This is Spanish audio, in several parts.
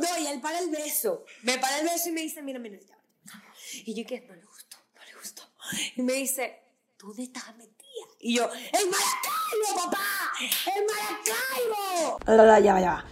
No, y él para el beso. Me para el beso y me dice, mira, mira, ya. Y yo, ¿qué? No le gustó, no le gustó. Y me dice, ¿dónde estás metida? Y yo, ¡en Maracaibo, papá! ¡En Maracaibo! Ya va, ya va.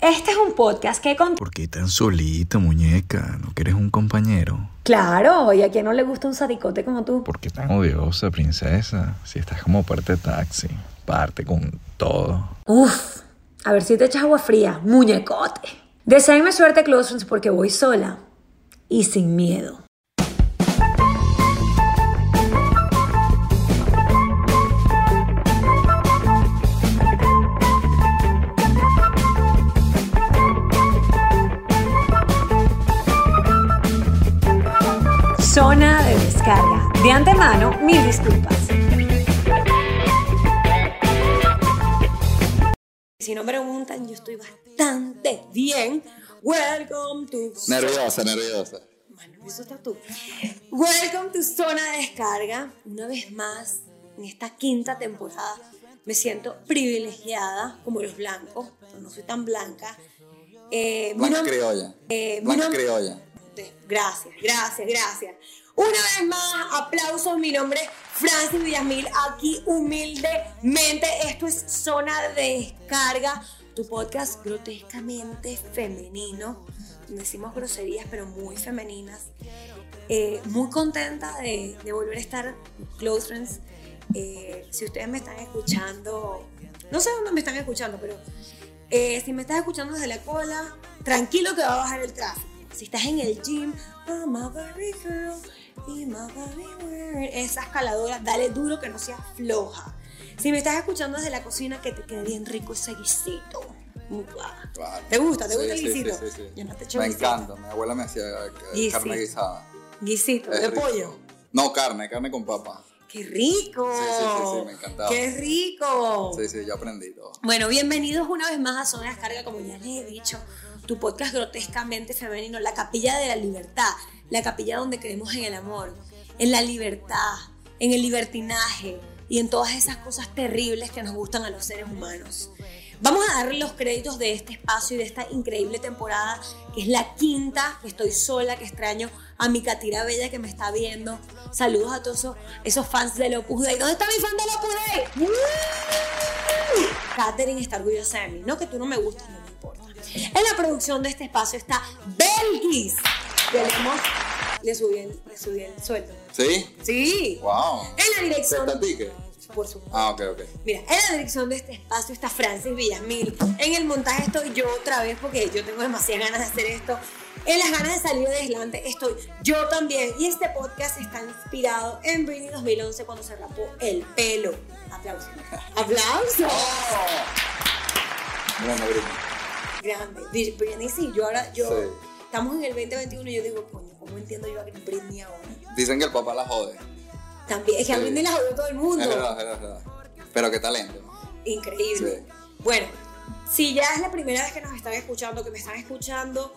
Este es un podcast que con... ¿Por qué tan solita, muñeca? ¿No quieres un compañero? Claro, ¿y a quién no le gusta un sadicote como tú? ¿Por qué tan odiosa, princesa? Si estás como parte de taxi, parte con todo. Uf, a ver si te echas agua fría, muñecote. Deseenme suerte, close porque voy sola y sin miedo. Zona de descarga. De antemano, mil disculpas. Si no me preguntan, yo estoy bastante bien. Welcome to... Nerviosa, nerviosa. Bueno, eso está tú. Welcome to Zona de Descarga. Una vez más, en esta quinta temporada, me siento privilegiada como los blancos, no soy tan blanca. Eh, Blanca criolla. eh, Blanca criolla. Gracias, gracias, gracias. Una vez más, aplausos. Mi nombre es Francis Villamil. Aquí humildemente, esto es Zona de Descarga, tu podcast grotescamente femenino. Decimos groserías, pero muy femeninas. Eh, muy contenta de, volver a estar Close Friends. Eh, si ustedes me están escuchando, no sé dónde me están escuchando, pero eh, si me estás escuchando desde la cola, tranquilo que va a bajar el tráfico. Si estás en el gym, I'm a girl, I'm a very word. Esa escaladora, dale duro que no sea floja. Si me estás escuchando desde la cocina, que te quede bien rico ese guisito. Claro. ¿Te gusta? ¿Te Sí, gusta el guisito? sí, sí. Yo no te echo Me guisito. encanta. Mi abuela me hacía eh, Guisito. carne guisada. Guisito, Es de rico. pollo. No, carne, carne con papa. ¡Qué rico! Sí, sí, sí, sí, me encantaba. ¡Qué rico! Sí, sí, yo aprendí todo. Bueno, bienvenidos una vez más a Zona de Descarga, como ya les he dicho, tu podcast grotescamente femenino, la capilla de la libertad, la capilla donde creemos en el amor, en la libertad, en el libertinaje y en todas esas cosas terribles que nos gustan a los seres humanos. Vamos a darle los créditos de este espacio y de esta increíble temporada, que es la quinta, que estoy sola, que extraño a mi Catira Bella que me está viendo. Saludos a todos esos, fans de Opus Dei. ¿Dónde está mi fan de Opus Dei? Katherine está orgullosa de mí. No que tú no me gustas, no me importa. En la producción de este espacio está Belgis. Queremos. Le subí el, le subí el sueldo. ¿Sí? Sí. Wow. En la dirección. ¿Te? Por supuesto. Ah, ok, ok. Mira, en la dirección de este espacio está Francis Villamil. En el montaje estoy yo otra vez porque yo tengo demasiadas ganas de hacer esto. En las ganas de salir de adelante estoy yo también. Y este podcast está inspirado en Britney 2011 cuando se rapó el pelo. Aplausos. Aplausos. Bueno, Britney. Grande. Bri- Britney sí, yo ahora, yo, Sí. estamos en el 2021 y yo digo, coño, ¿cómo entiendo yo a Britney ahora? Dicen que el papá la jode. También, es que a Sí. Britney la jodió todo el mundo. Es verdad, es verdad, es verdad. Pero qué talento. Increíble. Sí. Bueno, si ya es la primera vez que nos están escuchando, que me están escuchando,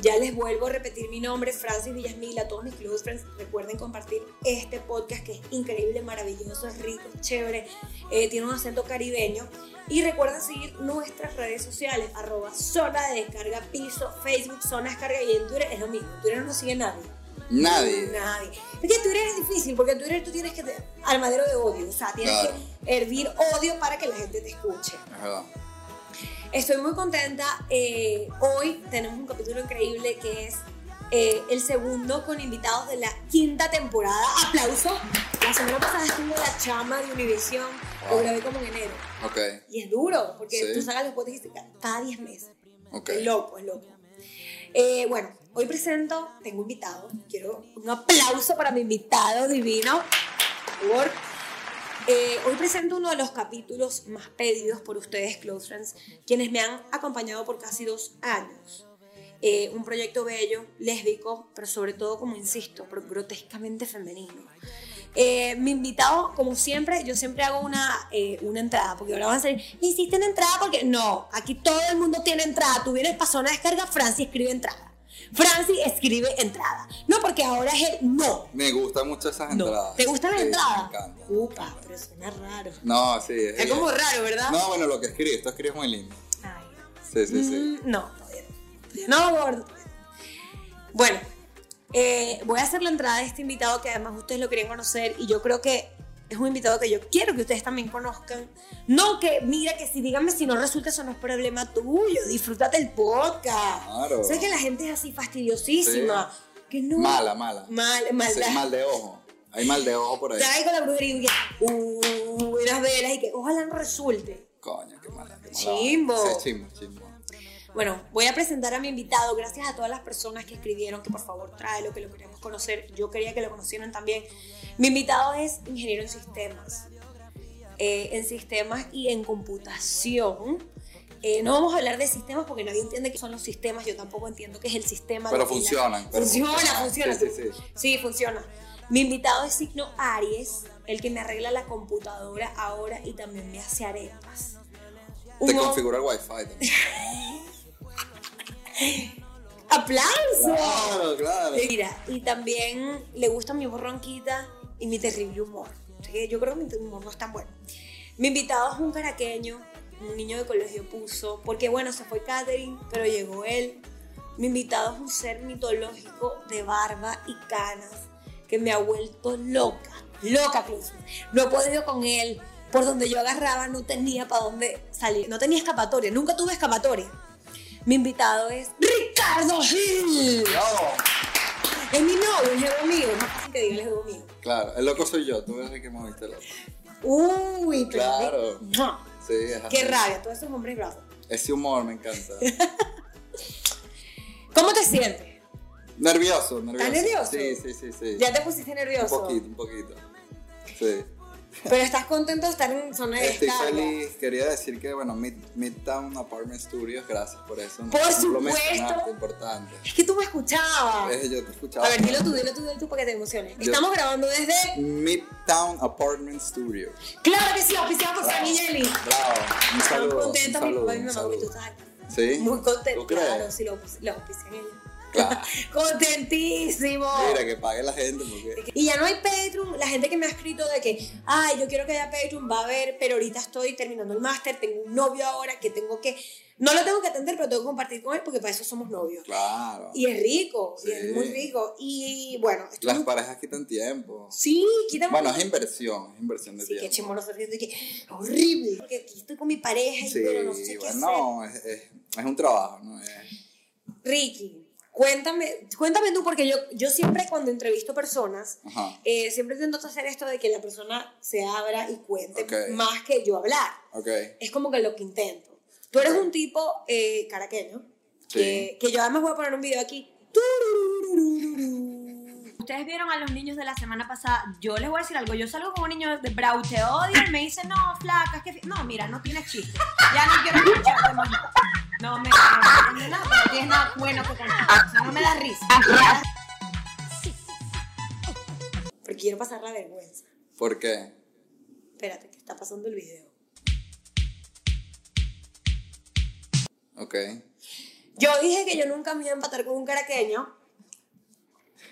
ya les vuelvo a repetir mi nombre, Francis Villasmil, a todos mis close friends. Recuerden compartir este podcast que es increíble, maravilloso, es rico, es chévere, eh, tiene un acento caribeño. Y recuerden seguir nuestras redes sociales, arroba zona de descarga piso, Facebook, zona de descarga y en Twitter es lo mismo. En Twitter no sigue nadie. Nadie. Nadie. Es que Twitter es difícil porque en Twitter tú tienes que tener armadero de odio, o sea, tienes Claro. que hervir odio para que la gente te escuche. Es verdad. Estoy muy contenta. eh, hoy tenemos un capítulo increíble que es eh, el segundo con invitados de la quinta temporada. ¡Aplauso! La semana pasada estuvo la chama de Univision, lo Wow. grabé como en enero. Ok, Y es duro, porque Sí. tú sacas los podcasts cada 10 meses. ok. Es loco, es loco. Eh, bueno, hoy presento, tengo invitado. Quiero un aplauso para mi invitado divino. Por. Eh, hoy presento uno de los capítulos más pedidos por ustedes, Close Friends, quienes me han acompañado por casi dos años. Eh, un proyecto bello, lésbico, pero sobre todo, como insisto, grotescamente femenino. Eh, mi invitado, como siempre, yo siempre hago una, eh, una entrada, porque ahora van a ¿le hiciste una entrada? Porque no, aquí todo el mundo tiene entrada. Tú vienes para zona de descarga, Francis escribe entrada. Francis escribe entrada. No, porque ahora es el no. Me gustan mucho esas No. entradas. ¿Te gustan las Sí, entradas? Me encanta. Upa, pero suena raro. No, sí. Es, Es como raro, ¿verdad? No, bueno, lo que escribes, tú escribes muy lindo. Ay, Sí, sí, sí. mm, no, todavía no. No, gordo. Bueno, eh, voy a hacer la entrada de este invitado que además ustedes lo querían conocer y yo creo que es un invitado que yo quiero que ustedes también conozcan. No que, mira, que si díganme si no resulta, eso no es problema tuyo. Disfrútate el podcast. Claro. ¿Sabes que la gente es así fastidiosísima? Que no. Mala, mala. Mal, Sí, maldad. mal de ojo. Hay mal de ojo por ahí. Con la brujería y uh, unas velas y que ojalá no resulte. Coño, qué mala. Qué mala. Chimbo. Sí, chimbo, chimbo. Bueno, voy a presentar a mi invitado. Gracias a todas las personas que escribieron que por favor tráelo, que lo queremos conocer. Yo quería que lo conocieran también. Mi invitado es ingeniero en sistemas. Eh, en sistemas y en computación. Eh, no vamos a hablar de sistemas porque nadie entiende qué son los sistemas. Yo tampoco entiendo qué es el sistema. Pero funcionan, pero funciona, funciona. Sí, sí, sí. Sí, funciona. Mi invitado es signo Aries, el que me arregla la computadora ahora y también me hace arepas. Te configura el wifi también. ¡Aplauso! Claro, claro. Mira, y también le gusta mi voz ronquita y mi terrible humor. Yo creo que mi humor no es tan bueno. Mi invitado es un caraqueño, un niño de colegio puso, porque bueno, se fue Catherine, pero llegó él. Mi invitado es un ser mitológico de barba y canas que me ha vuelto loca, loca, Cruz. No he podido con él. Por donde yo agarraba no tenía para dónde salir, no tenía escapatoria, nunca tuve escapatoria. Mi invitado es Ricardo Gil. Es mi novio, es jevo mío. Es más fácil que diga el jevo mío. Claro, el loco soy yo. Tú eres el que me moviste loco. Uy, Claro. ¡Mua! Sí, es así. Qué rabia, todos esos hombres bravos. Ese humor me encanta. ¿Cómo te sientes? nervioso, nervioso. nervioso? Sí, sí, sí, sí. Ya te pusiste Un nervioso. poquito, un poquito. Sí. Pero estás contento de estar en zona de Estoy descarga. feliz. Quería decir que, bueno, Mid- Midtown Apartment Studios, gracias por eso. Por Lo supuesto. mencionaste, importante. Es que tú me escuchabas. Eh, yo te escuchaba. A ver, dilo tú, dilo tú, dilo tú para que te emociones. Yo- Estamos grabando desde. Midtown Apartment Studios. Claro que sí, auspiciado por Sammy Jelly. Bravo. Un Estamos saludo. contentos, un mi papá y mi mamá, porque tú estás aquí. ¿Sí? Muy contento. Claro, sí, lo, lo ellos. Claro. Contentísimo. Mira, que pague la gente porque... Y ya no hay Patreon. La gente que me ha escrito de que, ay, yo quiero que haya Patreon, va a haber, pero ahorita estoy terminando el máster, tengo un novio ahora que tengo que, no lo tengo que atender, pero tengo que compartir con él porque para eso somos novios. Claro. Y es rico, y es muy rico. Y bueno, Las parejas quitan tiempo. Sí, quítame. Bueno, es inversión, es inversión de Sí, qué tiempo. chimono de que horrible. Porque aquí estoy con mi pareja y Sí, pero no sé qué bueno, hacer. no, es, es, es un trabajo, ¿no? Es- Ricky, cuéntame, cuéntame tú, porque yo, yo siempre cuando entrevisto personas, eh, siempre intento hacer esto de que la persona se abra y cuente Ok. más que yo hablar. Ok. Es como que lo que intento. Tú eres Ok. un tipo eh, caraqueño, Sí. que, que yo además voy a poner un video aquí. Ustedes vieron a los niños de la semana pasada. Yo les voy a decir algo. Yo salgo con un niño de Brau, te odio y me dice, no, flaca, es que. fi-". No, mira, no tienes chiste. Ya no quiero escucharte más. No me. No, me nada, no tienes nada bueno que contar. O sea, no me da risa. Porque quiero pasar la vergüenza. ¿Por qué? Espérate, que está pasando el video. Ok. Yo dije que yo nunca me iba a empatar con un caraqueño.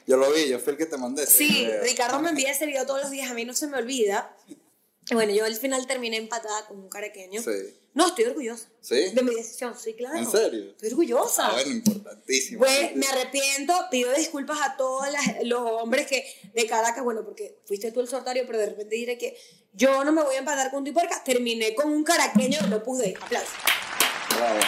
Yo lo vi, yo fui el que te mandé. ese Sí, video. Ricardo me envía ese video todos los días, a mí no se me olvida. Y Bueno, yo al final terminé empatada con un caraqueño. Sí. No, estoy orgullosa. ¿Sí? De mi decisión, sí, claro. ¿En serio? Estoy orgullosa. Ah, bueno, importantísimo. Pues me arrepiento, pido disculpas a todos las- los hombres que de Caracas, bueno, porque fuiste tú el sortario, pero de repente diré que yo no me voy a empatar con tipo porque terminé con un caraqueño de Opus Dei. Aplausos. Bravo.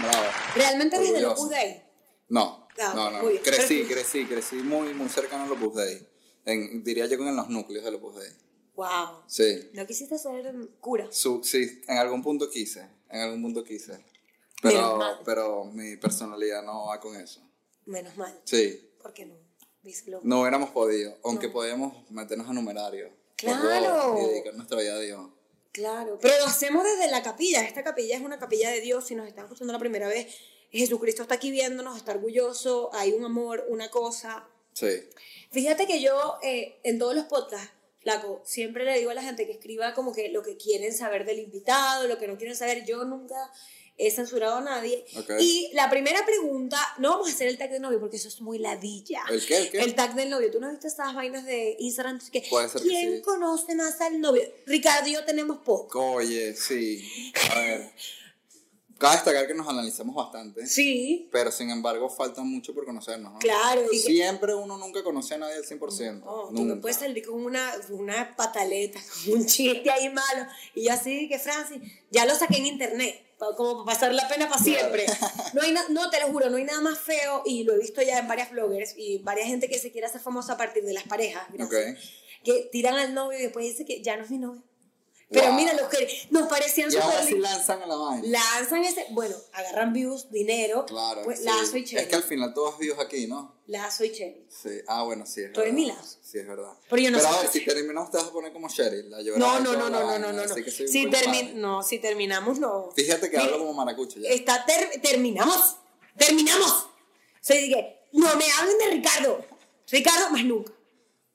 Bravo. ¿Realmente eres de Orgulloso. Opus Dei? No, Ah, no, no. muy bien. Crecí, crecí, crecí muy, muy cercano al Opus Dei. En, diría yo que en los núcleos del Opus Dei. Wow. Sí. No quisiste ser cura. Su, sí, en algún punto quise, en algún punto quise. Menos Pero, mal. pero mi personalidad no va con eso. Menos mal. Sí, ¿Por qué no? No hubiéramos podido, aunque podíamos meternos a numerario. Claro. Y dedicar nuestra vida a Dios. Claro, pero lo hacemos desde la capilla. Esta capilla es una capilla de Dios. Si nos están escuchando la primera vez, Jesucristo está aquí viéndonos, está orgulloso, hay un amor, una cosa. Sí. Fíjate que yo eh, en todos los podcasts, Flaco, siempre le digo a la gente que escriba como que lo que quieren saber del invitado, lo que no quieren saber. Yo nunca he censurado a nadie. Y la primera pregunta, no vamos a hacer el tag del novio porque eso es muy ladilla. ¿El qué, el qué? El tag del novio. ¿Tú no viste esas vainas de Instagram? Que, Puede ser que ¿Quién sí. conoce más al novio? Ricardo y yo tenemos poco. Oye, sí. A ver. Cabe destacar que nos analizamos bastante, Sí, pero sin embargo falta mucho por conocernos, ¿no? claro. y que- Siempre uno nunca conoce a nadie al 100%. No, tú nunca. me puedes salir con una, una pataleta, con un chiste ahí malo. Y yo así que, Francis, ya lo saqué en internet, como para pasar la pena para siempre. No, hay na- no, te lo juro, no hay nada más feo, y lo he visto ya en varias bloggers y varias gente que se quiere hacer famosa a partir de las parejas, gracias, Ok. que tiran al novio y después dice que ya no es mi novio. Pero Wow. mira, los que nos parecían Y ahora súper sí lanzan a la vaina. Lanzan ese, bueno, agarran views, dinero, Claro. pues sí. lazo y Es cherry. que al final todos vivos aquí, ¿no? Lazo y cherry. Sí. Ah, bueno, sí. Es Tú eres mi lazo. Sí, es verdad. Pero yo no a sé- ver, si terminamos te vas a poner como Cheryl, la llorada No, no, no, no, no, no, no. soy un Si, termi- no, si terminamos, no. Fíjate que Mira, hablo como maracucho ya. Está ter- terminamos. Terminamos. Soy no me hablen de Ricardo. Ricardo, más nunca.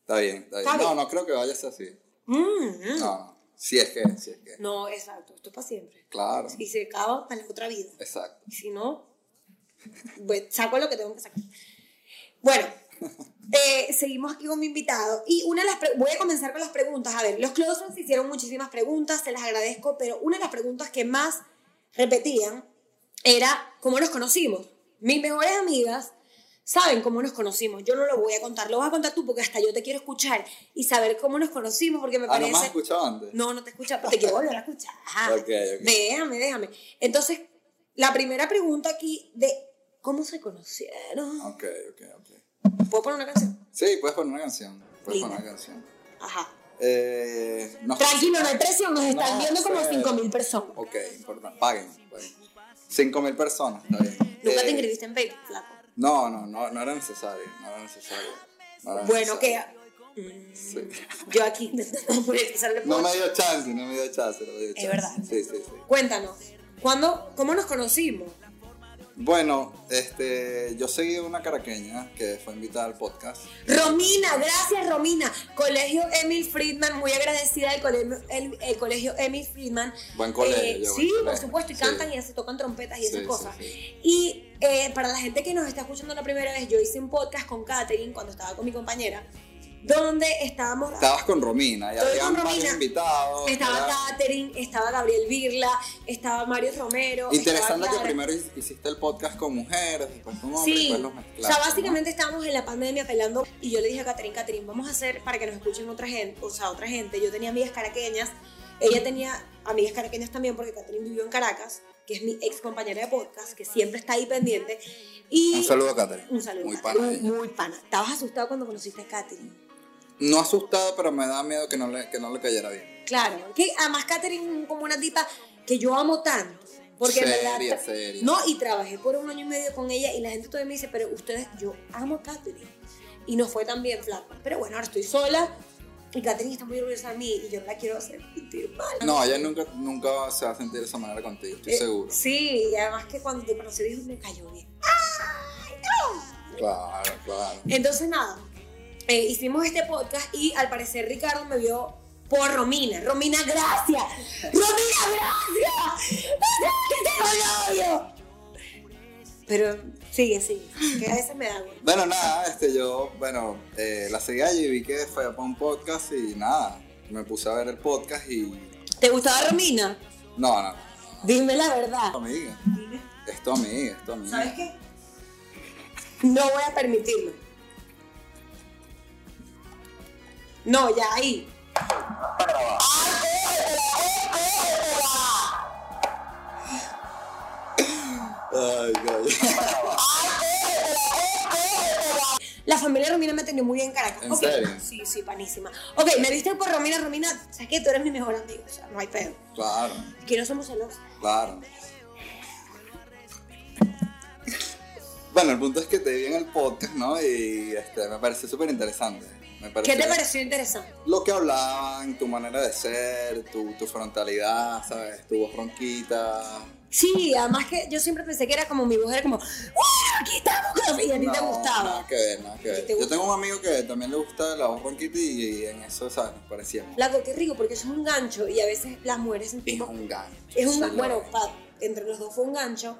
Está bien, está bien. No, no creo que vaya a ser así. Mm, mm. No, no. Si es que, si es que. No, exacto. Esto es para siempre. Claro. Y se acaba para la otra vida. Exacto. Y si no, pues saco lo que tengo que sacar. Bueno, eh, seguimos aquí con mi invitado. Y una de las voy a comenzar con las preguntas. A ver, los close friends hicieron muchísimas preguntas, se las agradezco, pero una de las preguntas que más repetían era cómo nos conocimos. Mis mejores amigas saben cómo nos conocimos. Yo no lo voy a contar, lo vas a contar tú porque hasta yo te quiero escuchar y saber cómo nos conocimos porque me Ah, ¿no parece... me has escuchado antes? No, no te escucha, pero te quiero volver a escuchar. Ok, ok. Déjame, déjame. Entonces, la primera pregunta aquí de cómo se conocieron. Ok, ok, ok. ¿Puedo poner una canción? Sí, puedes poner una canción. Puedes poner una canción. Ajá. Eh, Tranquilo, no hay presión, nos están No, viendo como sé. 5.000 personas. Ok, importante. Paguen. paguen. Cinco mil personas, está bien. Nunca te Eh, inscribiste en Facebook, flaco. No, no, no, no era necesario. No era necesario. No era Bueno, que mm, Sí. yo aquí intentando monetizarle No me dio chance, no me dio chance. No me dio chance. verdad. Sí, sí, sí. Cuéntanos, ¿cuándo, ¿cómo nos conocimos? Bueno, este, yo seguí una caraqueña que fue invitada al podcast. Romina, gracias Romina. Colegio Emil Friedman, muy agradecida del colegio, el, el colegio Emil Friedman. Buen colegio, Eh, sí, por supuesto, y Sí. cantan y se tocan trompetas y esas Sí, cosas. sí, sí. Y eh, para la gente que nos está escuchando la primera vez, yo hice un podcast con Katherine cuando estaba con mi compañera, donde estábamos... Estabas con Romina y Estoy había con varios Romina. invitados. Estaba ¿verdad? Katherine, estaba Gabriel Virla, estaba Mario Romero. Interesante que primero hiciste el podcast con mujeres, después con hombres, Sí, después los o mezclaste. sea, ¿no? básicamente estábamos en la pandemia pelando y yo le dije a Catherine, Catherine, vamos a hacer para que nos escuchen otra gente, o sea, otra gente. Yo tenía amigas caraqueñas, ella tenía amigas caraqueñas también porque Catherine vivió en Caracas, que es mi ex compañera de podcast, que siempre está ahí pendiente. Y Un saludo a Katherine. Un saludo. Muy Catherine. pana Muy, pana. ¿Estabas asustado cuando conociste a Catherine? No asustado, pero me da miedo que no le, que no le cayera bien. Claro, que además Katherine como una tipa que yo amo tanto. Porque en Seria, verdad, seria. No, y trabajé por un año y medio con ella y la gente todavía me dice, pero ustedes, yo amo a Katherine. Y no fue tan bien flaco. Pero bueno, ahora estoy sola y Katherine está muy orgullosa de mí y yo no la quiero hacer sentir mal. No, ella nunca, nunca se va a sentir de esa manera contigo, estoy Eh, seguro. Sí, y además que cuando te conocí dijo, me cayó bien. Claro, claro. Entonces nada, eh, hicimos este podcast y al parecer Ricardo me vio por Romina. Romina, gracias. Romina, gracias. ¡No tengo novio! Pero sigue, sigue. Que a veces me da güey. Bueno, nada, este, yo, bueno, eh, la seguí allí y vi que fue para un podcast y nada, me puse a ver el podcast y... ¿Te gustaba Romina? No, no, no, Dime la verdad. es tu amiga, es tu amiga, es tu amiga. ¿Sabes qué? No voy a permitirlo. No, ya ahí. Ay. La familia Romina me atendió muy bien en Caracas. ¿En Ok. serio? Sí, sí, panísima. Ok, me viste por Romina, Romina, sabes que tú eres mi mejor amigo, o sea, no hay pedo. Claro, Que no somos celosos. claro. Bueno, el punto es que te vi en el podcast, ¿no? Y este, me pareció súper interesante. Me ¿Qué te pareció interesante? Lo que hablaban, tu manera de ser, tu, tu frontalidad, ¿sabes? Tu voz ronquita. Sí, además que yo siempre pensé que era como mi voz era como, ¡Bueno, aquí estamos! con-". Y a ti te No, gustaba. Nada que ver, nada que ¿Qué ver. te Yo tengo un amigo que también le gusta la voz ronquita y, y en eso, ¿sabes? Nos parecíamos. Flaco, qué rico, porque eso es un gancho y a veces las mujeres Es sentimos... un gancho. Es un, bueno, pa- entre los dos fue un gancho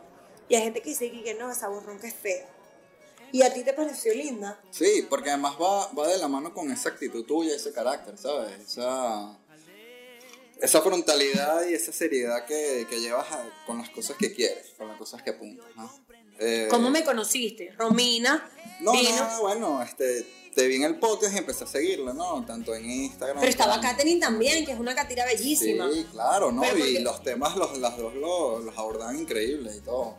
y hay gente que dice que no, esa voz ronca es fea. Y a ti te pareció linda. Sí, porque además va, va de la mano con esa actitud tuya, ese carácter, ¿sabes? Esa, esa frontalidad y esa seriedad que, que llevas a- con las cosas que quieres, con las cosas que apuntas, ¿no? Eh, ¿Cómo me conociste? Romina No, vino, no, bueno, este, te vi en el podcast y empecé a seguirla, ¿no? Tanto en Instagram. pero estaba como- Katherine también, que es una catira bellísima. Sí, claro, ¿no? Pero Y porque- los temas, los, las dos los, los abordaban increíbles y todo.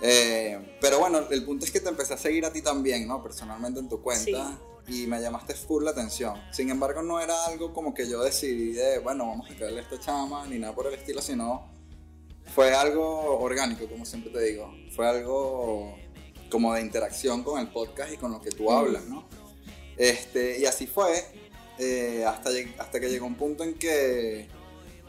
Eh, pero bueno, el punto es que te empecé a seguir a ti también, ¿no? Personalmente en tu cuenta. Y me llamaste full la atención. Sin embargo, no era algo como que yo decidí de, bueno, vamos a caerle a esta chama, ni nada por el estilo, sino fue algo orgánico, como siempre te digo. Fue algo como de interacción con el podcast y con lo que tú hablas, ¿no? Este, y así fue, eh, hasta, hasta que llegó un punto en que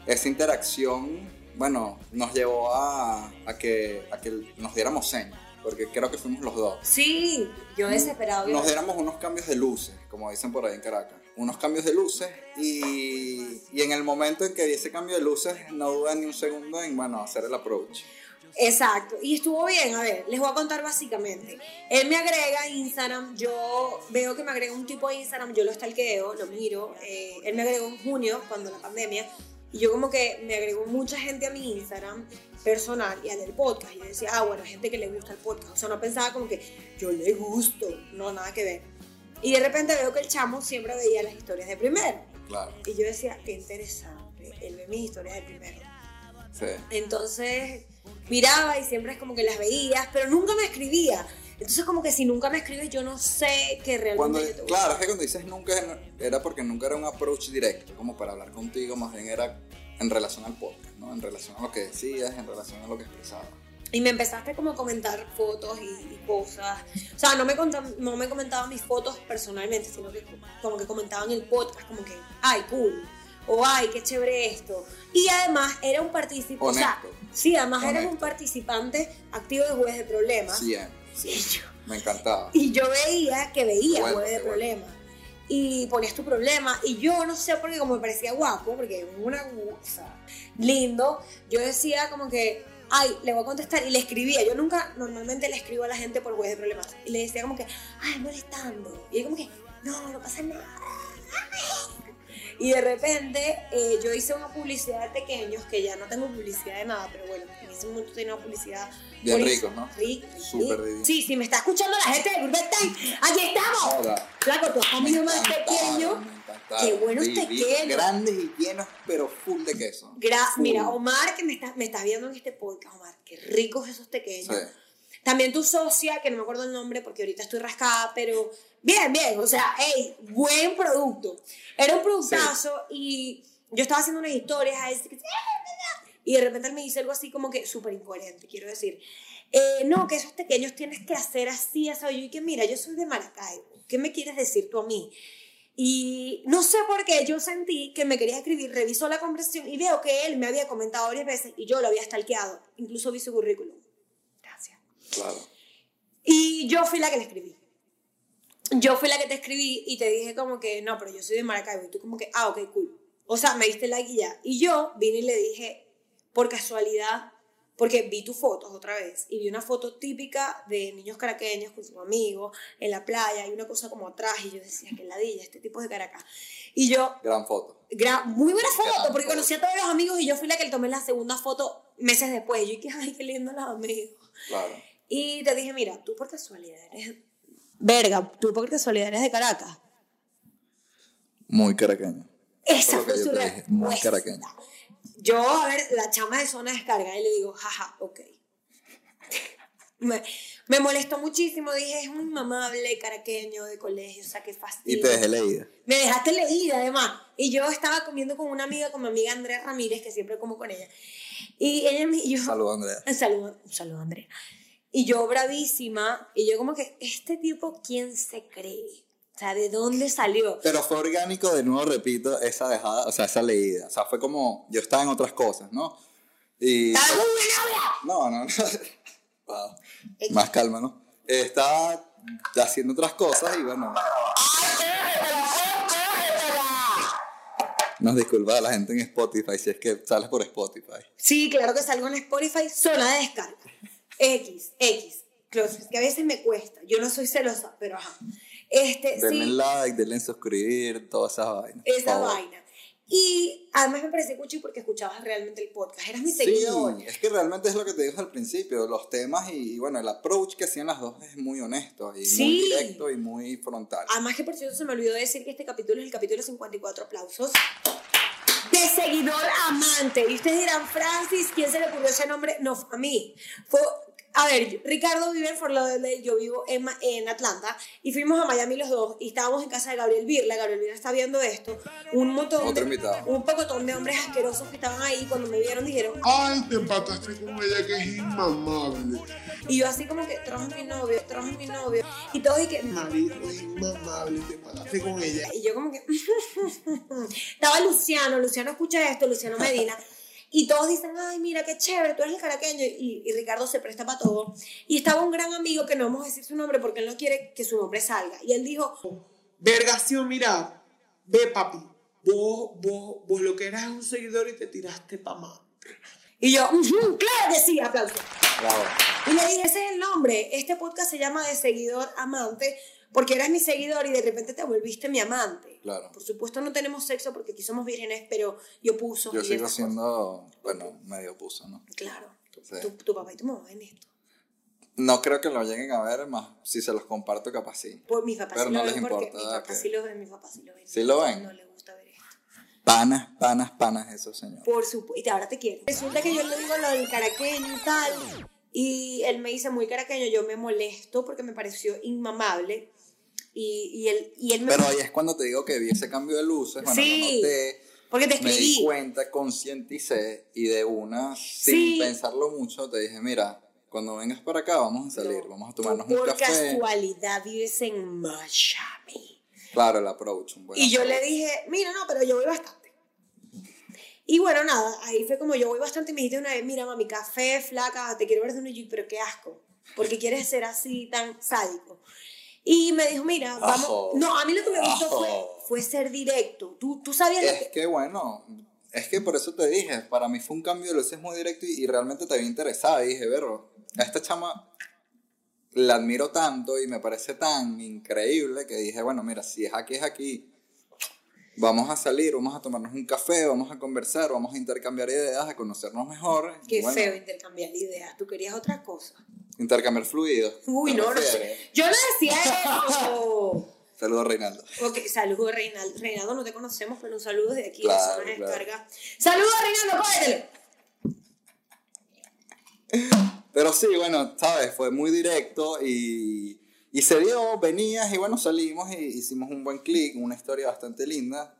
esa interacción, bueno, nos llevó a, a que, a que nos diéramos señas, porque creo que fuimos los dos. Sí, yo desesperado. Nos diéramos unos cambios de luces, como dicen por ahí en Caracas. Unos cambios de luces y, y en el momento en que di ese cambio de luces, no dudé ni un segundo en, bueno, hacer el approach. Exacto, y estuvo bien, a ver, les voy a contar básicamente. Él me agrega Instagram, yo veo que me agrega un tipo de Instagram, yo lo stalkeo, lo miro. eh, él me agregó en junio, cuando la pandemia, y yo como que me agregó mucha gente a mi Instagram personal y al del podcast. Y yo decía, ah, bueno, gente que le gusta el podcast. O sea, no pensaba como que yo le gusto, no, nada que ver. Y de repente veo que el chamo siempre veía las historias de primero. Claro, Y yo decía, qué interesante, él ve mis historias de primero. sí. Entonces miraba y siempre es como que las veías, pero nunca me escribía. Entonces como que si nunca me escribes yo no sé que realmente Cuando, yo te claro, es que cuando dices nunca era porque nunca era un approach directo, como para hablar contigo, más bien era en relación al podcast, ¿no? En relación a lo que decías, en relación a lo que expresabas. Y me empezaste como a comentar fotos y, y cosas. O sea, no me, conta- no me comentaban mis fotos personalmente, sino que como que comentaban el podcast, como que, ay, cool. O ay, qué chévere esto. Y además era un participante. O sea, sí, además eras un participante activo de jueves de problemas. Siempre, Yo- me encantaba. Y yo veía que veía bueno, de bueno. Problemas. Y ponías tu problema. Y yo no sé por qué, como me parecía guapo, porque es una cosa lindo, yo decía como que, ay, le voy a contestar. Y le escribía. Yo nunca, normalmente le escribo a la gente por Jueves de Problemas. Y le decía como que, ay, molestando. Y yo como que, no, no pasa nada. Y de repente eh, yo hice una publicidad de pequeños, que ya no tengo publicidad de nada, pero bueno, en ese momento tenía una publicidad. Bien por ricos, ¿no? Rico. Súper divino. Sí, si me está escuchando la gente de Gourmet Time, aquí estamos. Joda. Flaco, tú has comido más pequeño. Qué buenos pequeños. Grandes y llenos, pero full de queso. Gra- Full. Mira, Omar, que me estás, me estás viendo en este podcast, Omar, qué ricos esos pequeños. Sí. También tu socia, que no me acuerdo el nombre porque ahorita estoy rascada, pero bien, bien, o sea, hey, buen producto. Era un productazo y yo estaba haciendo unas historias a ese que- y de repente él me dice algo así como que súper incoherente, quiero decir. Eh, no, que esos pequeños tienes que hacer así, así. Yo y que mira, yo soy de Maracaibo, ¿qué me quieres decir tú a mí? Y no sé por qué yo sentí que me quería escribir, revisó la conversación y veo que él me había comentado varias veces y yo lo había stalkeado, incluso vi su currículum. Claro. Y yo fui la que le escribí. Yo fui la que te escribí y te dije como que, no, pero yo soy de Maracaibo. Y tú como que, ah, ok, cool. O sea, me diste y ya. Y yo vine y le dije, por casualidad, porque vi tus fotos otra vez y vi una foto típica de niños caraqueños con sus amigos en la playa y una cosa como atrás y yo decía, que ladilla, este tipo es de Caracas. Y yo, Gran foto. gra- muy buena foto, Gran porque foto. conocí a todos los amigos y yo fui la que le tomé la segunda foto meses después. Y yo dije, ay, qué lindo los amigos. Claro. Y te dije, mira, tú por casualidad eres... Verga, tú por casualidad eres de Caracas. Muy caraqueño. Esa fue su dije, muy respuesta. caraqueño. Yo, a ver, la chama de zona de descarga y le digo, jaja, ok. me, me molestó muchísimo, dije, es un inmamable caraqueño de colegio, o sea, qué fastidio. Y te dejé leída. Me dejaste leída, además. Y yo estaba comiendo con una amiga, con mi amiga Andrea Ramírez, que siempre como con ella. Y ella me... yo, Saludos, Andrea. Un saludo, Andrea. Y yo bravísima, y yo como que, este tipo, ¿quién se cree? O sea, ¿de dónde salió? Pero fue orgánico, de nuevo repito, esa dejada, o sea, esa leída. O sea, fue como, yo estaba en otras cosas, ¿no? Y... No, no, no. Wow. Más calma, ¿no? Estaba haciendo otras cosas y bueno. Nos disculpa a la gente en Spotify si es que sales por Spotify. Sí, claro que salgo en Spotify, zona de descarga. X, X. Close, es que a veces me cuesta. Yo no soy celosa, pero ajá. Este, Denle sí, like, denle en suscribir, todas esas vainas. esa vaina. Y además me pareció cuchi porque escuchabas realmente el podcast. Eras mi Sí, seguidor. es que realmente es lo que te dije al principio, los temas y, bueno, el approach que hacían las dos es muy honesto y Sí. muy directo y muy frontal. Además que por cierto se me olvidó decir que este capítulo es el capítulo 54 aplausos. De seguidor amante. Y ustedes dirán, Francis, ¿quién se le ocurrió ese nombre? No, a mí. Fue, a ver, Ricardo vive en Fort Lauderdale, yo vivo en, Ma- en Atlanta. Y fuimos a Miami los dos. Y estábamos en casa de Gabriel Birla. Gabriel Birla está viendo esto. Un montón Otro de, un pocotón de hombres asquerosos que estaban ahí. Cuando me vieron dijeron, Ay, te empataste con ella que es inmamable. y yo así como que, trajo mi novio, trajo mi novio. Y todos y que, Marido es inmamable, te empataste con ella. Y yo como que... Estaba Luciano, Luciano escucha esto, Luciano Medina. Y todos dicen, ay, mira, qué chévere, tú eres el caraqueño. Y, y Ricardo se presta para todo. Y estaba un gran amigo que no vamos a decir su nombre porque él no quiere que su nombre salga. Y él dijo, Vergación, mira, ve papi, vos, vos, vos lo que eras es un seguidor y te tiraste pa' más. y yo, "Ujú, claro que sí, aplauso. Bravo. Y le dije, ese es el nombre. Este podcast se llama De Seguidor Amante porque eras mi seguidor y de repente te volviste mi amante. Claro. Por supuesto no tenemos sexo porque aquí somos vírgenes, pero yo puso. Yo sigo siendo, bueno, medio puso, ¿no? Claro. Tu, tu papá y tu mamá ven esto. No creo que lo lleguen a ver, más si se los comparto capaz sí. Por mis papás Pero sí no lo les ven porque importa mis papás que- sí lo ven, mis papás sí lo ven. ¿Sí lo ven? No les gusta ver esto. Panas, panas, panas, eso, señor. Por supuesto, y ahora te quiero. Resulta que yo le digo lo del caraqueño y tal, y él me dice muy caraqueño, yo me molesto porque me pareció inmamable, y, y, él, y él me... Pero ahí es cuando te digo que vi ese cambio de luces, bueno, Sí, noté, porque te me di escribí. cuenta, concienticé y de una, Sí. sin pensarlo mucho, te dije, mira, cuando vengas para acá vamos a salir, No, vamos a tomarnos un por café. casualidad vives en Miami. Claro, el approach, un buen Y yo le dije, mira, no, pero yo voy bastante. Y bueno, nada, ahí fue como yo voy bastante y me dijiste una vez, mira, mami, café, flaca, te quiero ver de un pero qué asco. Porque quieres ser así tan sádico. Y me dijo, mira, vamos. No, a mí lo que me gustó fue, fue ser directo. Tú, tú sabías Es que. que bueno, es que por eso te dije, para mí fue un cambio de luces muy directo y, y realmente te vi interesada. Y dije, Berro, a esta chama la admiro tanto y me parece tan increíble que dije, bueno, mira, si es aquí, es aquí. Vamos a salir, vamos a tomarnos un café, vamos a conversar, vamos a intercambiar ideas, a conocernos mejor. Qué bueno, feo intercambiar ideas. Tú querías otra cosa. Intercambiar fluidos. Uy, ¿te no, no sé. Yo no decía eso. Saludos, Reinaldo. Ok, saludos Reinaldo. Reinaldo no te conocemos, pero un saludo desde aquí. Claro, de Zona claro. Descarga. Saludos Reinaldo, cógetelo. Pero sí, bueno, sabes, fue muy directo y, y se dio, venías y bueno, salimos y hicimos un buen clic, una historia bastante linda.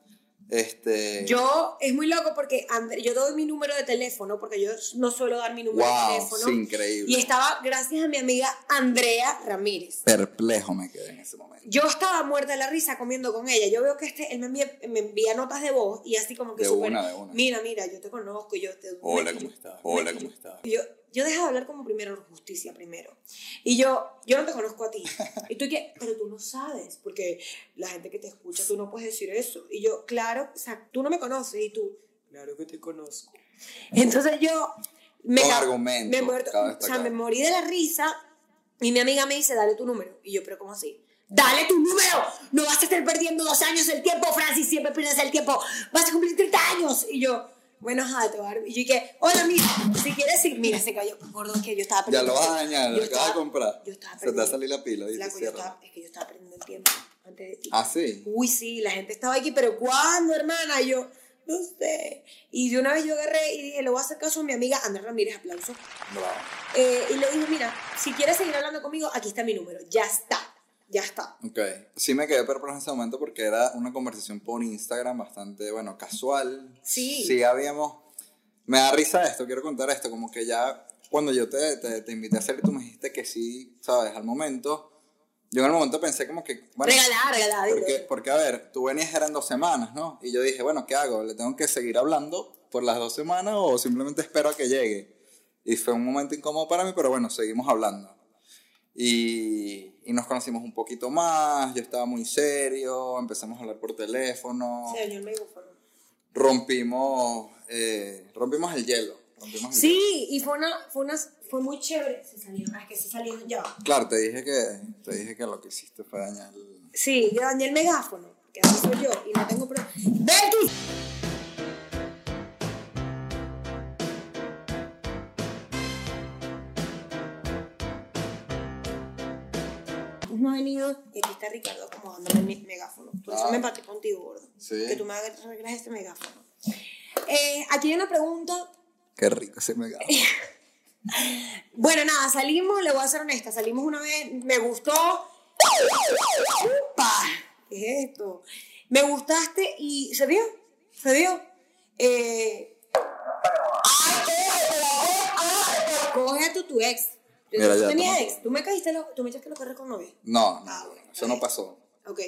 Este, Yo, es muy loco porque André- yo doy mi número de teléfono, porque yo no suelo dar mi número de wow, teléfono. sí, increíble. Y estaba gracias a mi amiga Andrea Ramírez. Perplejo me quedé en ese momento. Yo estaba muerta de la risa comiendo con ella. Yo veo que este, él me envía, me envía notas de voz y así como que De súper, una, de una. Mira, mira, yo te conozco, yo te... Hola, ¿cómo estás? Hola, ¿cómo estás? Yo, yo dejo de hablar como primero justicia primero. Y yo, yo no te conozco a ti. Y tú que, pero tú no sabes, porque la gente que te escucha, tú no puedes decir eso. Y yo, claro, o sea, tú no me conoces y tú, claro que te conozco. Entonces yo me, me muerto- o sea, me morí de la risa y mi amiga me dice, dale tu número. Y yo, pero ¿cómo así? Dale tu número. No vas a estar perdiendo dos años el tiempo, Francis. Siempre pierdes el tiempo. Vas a cumplir 30 años. Y yo, bueno, ajá, te voy a dar- Y yo dije, hola, mira, si quieres, sí. Mira, se cayó. Gordo, es que yo estaba Ya perdiendo lo vas a dañar, lo acabas de comprar. Yo estaba Se te va a perdiendo- salir la pila, estaba- es que yo estaba perdiendo el tiempo antes de ti. Ah, sí. Uy, sí, la gente estaba aquí, pero ¿cuándo, hermana? Y yo, no sé. Y de una vez yo agarré y dije, le voy a hacer caso a mi amiga Andrea Ramírez, aplauso. Bravo. Eh, y le dije, mira, si quieres seguir hablando conmigo, aquí está mi número. Ya está, ya está. Ok. Sí me quedé perplejo en ese momento porque era una conversación por Instagram bastante, bueno, casual. Sí. Sí habíamos... Me da risa esto, quiero contar esto, como que ya cuando yo te, te, te invité a hacer y tú me dijiste que sí, ¿sabes? Al momento, yo en el momento pensé como que... Bueno, regalada. dile. porque, porque, a ver, tú venías eran dos semanas, ¿no? Y yo dije, bueno, ¿qué hago? ¿Le tengo que seguir hablando por las dos semanas o simplemente espero a que llegue? Y fue un momento incómodo para mí, pero bueno, seguimos hablando. Y, y nos conocimos un poquito más, yo estaba muy serio, empezamos a hablar por teléfono, Se dañó el micrófono. rompimos, eh, rompimos el hielo. rompimos el hielo. Sí, y fue una, fue una, fue muy chévere. Se salió, es que se salió ya. va. Claro, te dije que, te dije que lo que hiciste fue dañar el... Sí, yo dañé el megáfono, que así soy yo y no tengo problema. ¡Becky! Marcos no ha venido y aquí está Ricardo acomodándome mi megáfono. Por eso Ah. me empaté contigo, gordo. Sí. Que tú me arreglas este megáfono. Eh, aquí hay una pregunta. Qué rico ese mega. Bueno, nada, salimos, le voy a ser honesta, salimos una vez, me gustó. ¡Upa! ¿Qué es esto? Me gustaste y se vio, se vio. Eh, coge a tu, tu ex. Yo Mira, ya, toma. ex, tú me caíste, lo, tú me echaste los con novia. No, no, Ah, bueno, eso no pasó. Ok.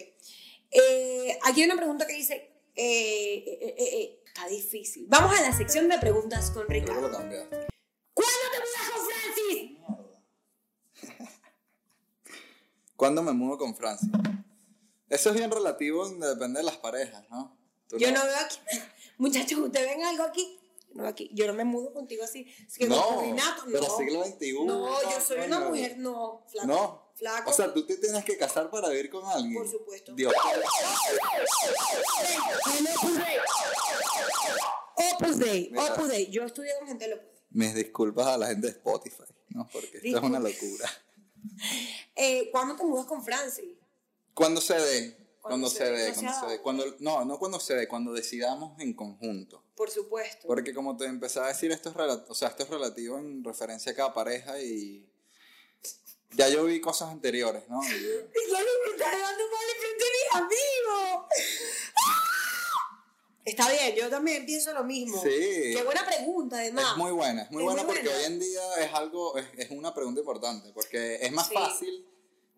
Eh, aquí hay una pregunta que dice, eh, eh, está difícil. Vamos a la sección de preguntas con Ricardo. lo. ¿Cuándo te mudas con Francis? ¿Cuándo me mudo con Francia? Eso es bien relativo, depende de las parejas, ¿no? Yo no veo aquí. Muchachos, ¿ustedes ven algo aquí? No, aquí. Yo no me mudo contigo así. Es que No, Renato, pero no. siglo XXI. No, yo soy una mujer, no, flaco. No. Flaco. O sea, tú te tienes que casar para vivir con alguien. Por supuesto. Dios. Opus Dei. Opus Dei. Yo estudié con gente del Opus Dei. Mis disculpas a la gente de Spotify, ¿no? Porque esto es una locura. Eh, ¿Cuándo te mudas con Francis? Cuando se dé, Cuando cuando se se dé, cuando se dé, cuando, no, no cuando se dé, cuando decidamos en conjunto. Por supuesto. Porque como te empecé a decir, esto es, o sea, esto es relativo en referencia a cada pareja y ya yo vi cosas anteriores, ¿no? Y- Y ya me está dando mal frente a mis amigos. Está bien, yo también pienso lo mismo. Sí. Qué buena pregunta, además. Es muy buena, es muy Es buena muy porque buena. hoy en día es algo, es, es una pregunta importante, porque es más Sí. fácil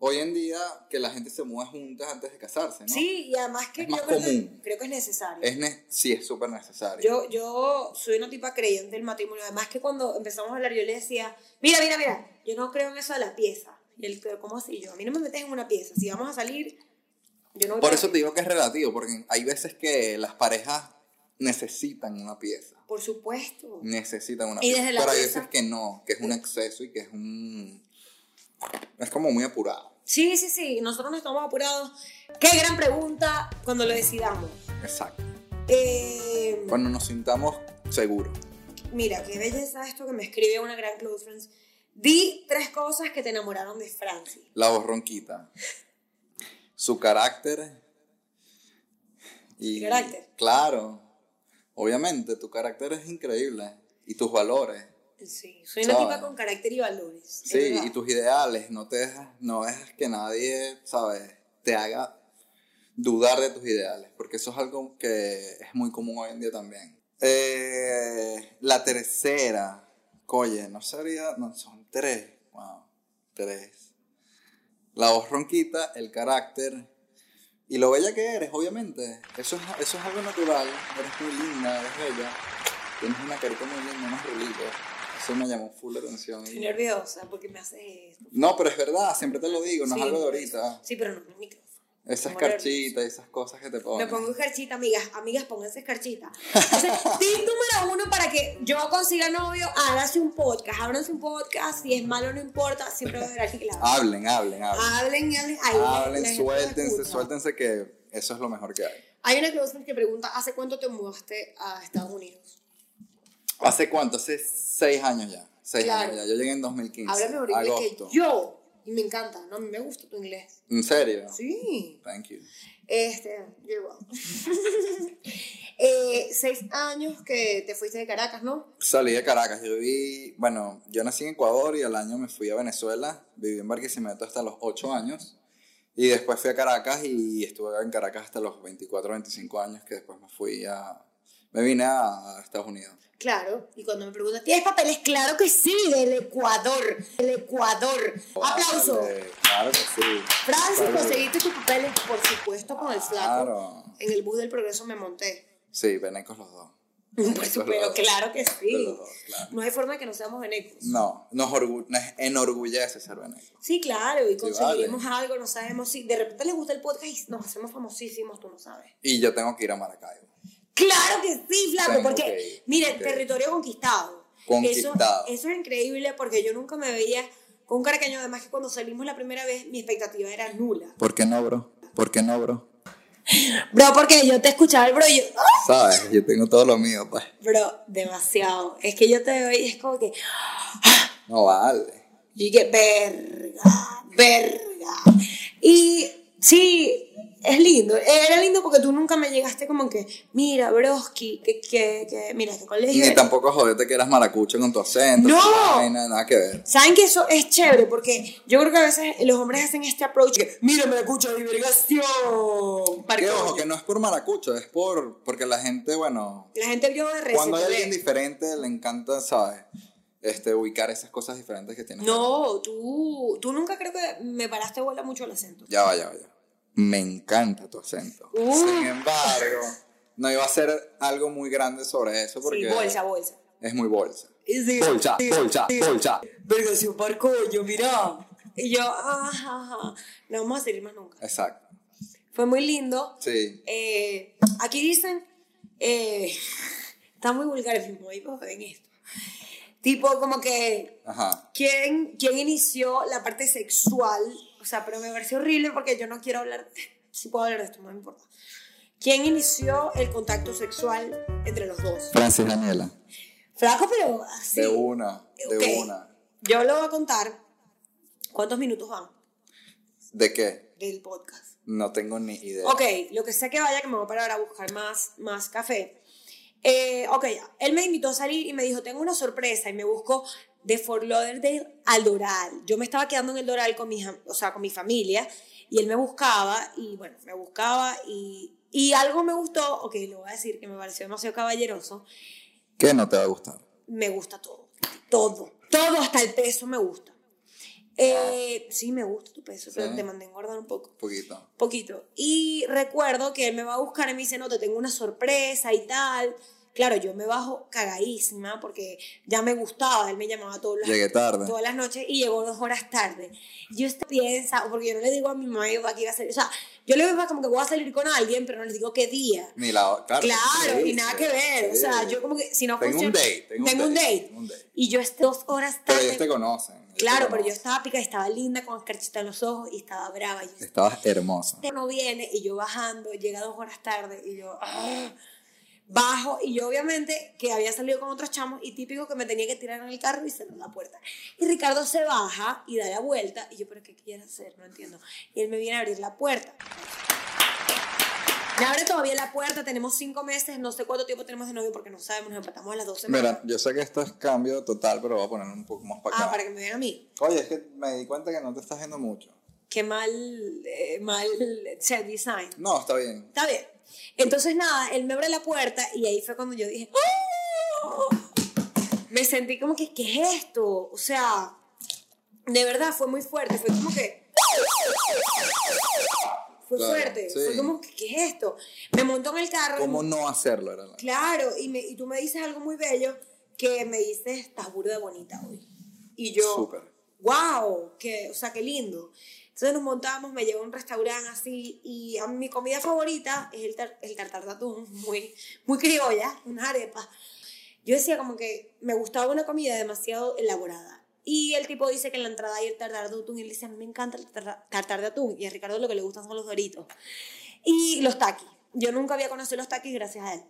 hoy en día que la gente se mueva juntas antes de casarse, ¿no? Sí, y además que Es yo más creo, que, creo que es necesario. Es ne- sí, es súper necesario. Yo, yo soy una tipa creyente del matrimonio. Además que cuando empezamos a hablar yo le decía, mira, mira, mira, yo no creo en eso de la pieza. Y él, pero ¿cómo así yo? A mí no me metes en una pieza. Si vamos a salir, yo no Por eso te digo que es relativo, porque hay veces que las parejas necesitan una pieza. Por supuesto. Necesitan una Y pieza. desde la Pero hay veces que no, que es un exceso y que es un... Es como muy apurado. Sí, sí, sí, nosotros no estamos apurados. Qué gran pregunta cuando lo decidamos. Exacto. Eh, Cuando nos sintamos seguros. mira, qué belleza esto que me escribe una gran close friends. Di tres cosas que te enamoraron de Francis. La voz ronquita. Su carácter. Y, ¿Su carácter? Claro. Obviamente, tu carácter es increíble. Y tus valores. Sí, soy una ¿Sabes? tipa con carácter y valores. es Sí, y tus ideales. No te dejas, no dejas que nadie, ¿sabes? Te haga dudar de tus ideales. Porque eso es algo que es muy común hoy en día también. Eh, la tercera. Oye, no sería. No, son tres. Wow. Tres. La voz ronquita, el carácter. Y lo bella que eres, obviamente. Eso es, eso es algo natural. Eres muy linda, eres bella. Tienes una carita muy linda, unos rulitos. Eso me llamó full la atención. Estoy nerviosa porque me hace esto. No, pero es verdad, siempre te lo digo, no Sí, es algo de pues. ahorita. Sí, pero no el micrófono. Esas carchitas, esas cosas que te Me ponen. pongo escarchita, amigas. Amigas, pónganse escarchita. Entonces, tip número uno para que yo consiga novio, hágase un podcast. Ábranse un podcast. Si es malo, no importa. Siempre va a haber alguien que la. Hablen, hablen, hablen. Hablen y hablen. Ahí la- la hablen, la suéltense, suéltense que eso es lo mejor que hay. Hay una friend que pregunta, ¿hace cuánto te mudaste a Estados Unidos? ¿Hace cuánto? Hace seis años ya. Seis Claro. años ya. Yo llegué en 2015. Háblame mejor inglés agosto. que yo. Y me encanta, ¿no? Me gusta tu inglés. ¿En serio? Sí. Thank you. Este, you're welcome. eh, seis años que te fuiste de Caracas, ¿no? Salí de Caracas. Yo viví, bueno, yo nací en Ecuador y al año me fui a Venezuela. Viví en Barquisimeto hasta los ocho años. Y después fui a Caracas y estuve en Caracas hasta los 24, 25 años, que después me fui a... Me vine a Estados Unidos. Claro. Y cuando me preguntan, ¿tienes papeles? Claro que sí, del Ecuador. Del Ecuador. Aplauso. Vale, Claro que sí. Francis, Salud. conseguiste tus papeles, por supuesto, con el flaco. Claro. En el bus del progreso me monté. Sí, venecos los dos. Los pero dos. claro que sí. los dos, claro. No hay forma de que no seamos venecos. No, nos, orgu- nos enorgullece ser venecos. Sí, claro, y Sí, conseguiremos algo, no sabemos si de repente les gusta el podcast y nos hacemos famosísimos, tú no sabes. Y yo tengo que ir a Maracaibo. Claro que sí, flaco, porque, que ir, miren, ok. territorio conquistado. Conquistado. Eso, eso es increíble porque yo nunca me veía con un caraqueño, además que cuando salimos la primera vez mi expectativa era nula. ¿Por qué no, bro? ¿Por qué no, bro? Bro, porque yo te escuchaba el bro y yo, ¡ah! ¿Sabes? Yo tengo todo lo mío, pues. bro, demasiado. Es que yo te veo y es como que, No vale. y que verga, verga. Y sí, es lindo. Era lindo porque tú nunca me llegaste como que, mira, broski, que, que, que mira, que colegio. Ni es". tampoco jodete que eras maracucho con tu acento. ¡No! vaina, nada que ver. Saben que eso es chévere porque yo creo que a veces los hombres hacen este approach que, mira, me escucha divulgación. Que ojo, que no es por maracucho, es por porque la gente, bueno, La gente vio de recién. cuando hay alguien diferente le encanta, ¿sabes? Este, ubicar esas cosas diferentes que tienes. No, tú, tú nunca creo que me paraste bola mucho el acento. Ya va, ya va, ya. Me encanta tu acento. Uh. Sin embargo, no iba a ser algo muy grande sobre eso porque Sí, bolsa, bolsa. es muy bolsa. Sí, Bolsa, sí, bolsa, bolsa. Verga, si un parcollo, mira. Y yo, ajá, ajá. No vamos a seguir más nunca. Exacto. Fue muy lindo. Sí. Eh, aquí dicen, eh, está muy vulgar el ahí ven esto. Tipo, como que, Ajá. ¿quién, ¿quién inició la parte sexual? O sea, pero me pareció horrible porque yo no quiero hablar, si puedo hablar de esto, no me importa. ¿Quién inició el contacto sexual entre los dos? Francis Daniela. Flaco, pero así. De una, de una. Yo le voy a contar cuántos minutos van ¿De qué? del podcast. No tengo ni idea. Ok, lo que sé que vaya, que me voy a parar a buscar más, más café. Eh, ok, ya. Él me invitó a salir y me dijo, tengo una sorpresa y me buscó de Fort Lauderdale al Doral. Yo me estaba quedando en el Doral con mi, o sea, con mi familia y él me buscaba y bueno, me buscaba y, y algo me gustó, ok, lo voy a decir que me pareció demasiado caballeroso, ¿Qué no te va a gustar? me gusta todo, todo, todo hasta el peso me gusta. Eh, sí, me gusta tu peso, pero Sí. te mandé engordar un poco poquito. poquito. Y recuerdo que él me va a buscar y me dice, no, te tengo una sorpresa y tal. Claro, yo me bajo cagadísima porque ya me gustaba, él me llamaba todas las, Llegué tarde. todas las noches y llegó dos horas tarde. Yo estoy piensa, porque yo no le digo a mi mamá que iba a salir, o sea, yo le digo como que voy a salir con alguien, pero no les digo qué día. Ni la claro. Claro, sí, y nada sí, que ver, o sí. sea, yo como que si no Tengo un funciona- date, tengo un tengo un date, un date. Y yo estoy dos horas Pero tarde. ellos te conocen. ellos te Claro, pero yo conocen. estaba pica, estaba linda con escarchita en los ojos y estaba brava. yo Estabas hermosa. este no viene y yo bajando, llega dos horas tarde y yo ah, bajo y yo obviamente que había salido con otros chamos y típico que me tenía que tirar en el carro y cerrar la puerta. Y Ricardo se baja y da la vuelta y yo, pero ¿qué quieres hacer? No entiendo. Y él me viene a abrir la puerta. Me abre todavía la puerta, tenemos cinco meses, no sé cuánto tiempo tenemos de novio porque no sabemos, nos empatamos a las dos semanas. Mira, yo sé que esto es cambio total, pero voy a ponerlo un poco más para acá. ah, para que me vean a mí. Oye, es que me di cuenta que no te estás viendo mucho. Qué mal, eh, mal set design. No, está bien. Está bien. Entonces, nada, él me abre la puerta y ahí fue cuando yo dije, "Oh". me sentí como que, ¿qué es esto? O sea, de verdad fue muy fuerte, fue como que... Fue Claro, fuerte, sí. fue como que, ¿qué es esto? Me montó en el carro. ¿Cómo no hacerlo? Era la... Claro, y, me, y tú me dices algo muy bello que me dices, estás burda bonita hoy. Y yo, Súper. wow, que, o sea, qué lindo. Entonces nos montamos, me llevó a un restaurante así y a mi comida favorita es el, tar- tartar de atún, muy, muy criolla, una arepa. Yo decía como que me gustaba una comida demasiado elaborada. Y el tipo dice que en la entrada hay el tartar de atún y él dice, a mí me encanta el tartar- tartar de atún y a Ricardo lo que le gustan son los doritos. Y los taquis. Yo nunca había conocido los taquis gracias a él.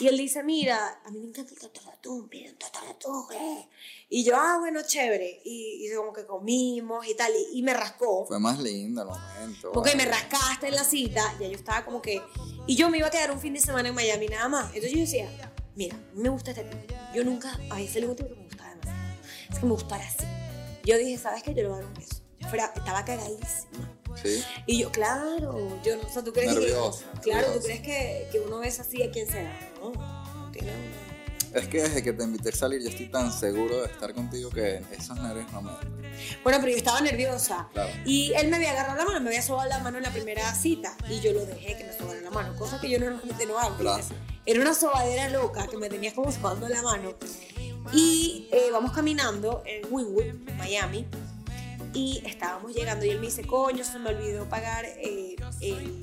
Y él dice, mira, a mí me encanta el tartar de atún, pide un tartar de atún, eh. Y yo, ah, bueno, chévere. Y, y como que comimos y tal, y, y me rascó. Fue más lindo el momento. Porque me vale. rascaste en la cita, ya yo estaba como que... Y yo me iba a quedar un fin de semana en Miami nada más. Entonces yo decía, mira, me gusta este tipo. Yo nunca, a ese le un tipo que me gustaba demasiado. Es que me gustara así. Yo dije, ¿sabes qué? Yo le voy a dar un beso. Fuera, estaba cagadísima. Sí. Y yo, claro, yo no, o sea, ¿tú crees Nerviosa, que... Claro, ¿tú crees que, que uno besa así a quien sea? No, tiene un- Es que desde que te invité a salir, yo estoy tan seguro de estar contigo que esos nervios no me. Bueno, pero yo estaba nerviosa. Claro. Y él me había agarrado la mano, me había sobado la mano en la primera cita. Y yo lo dejé que me sobara la mano, cosa que yo normalmente no hago. Gracias. Era una sobadera loca que me tenías como sobando la mano. Y eh, vamos caminando en Wynwood, Miami. Y estábamos llegando y él me dice, coño, se me olvidó pagar eh, el,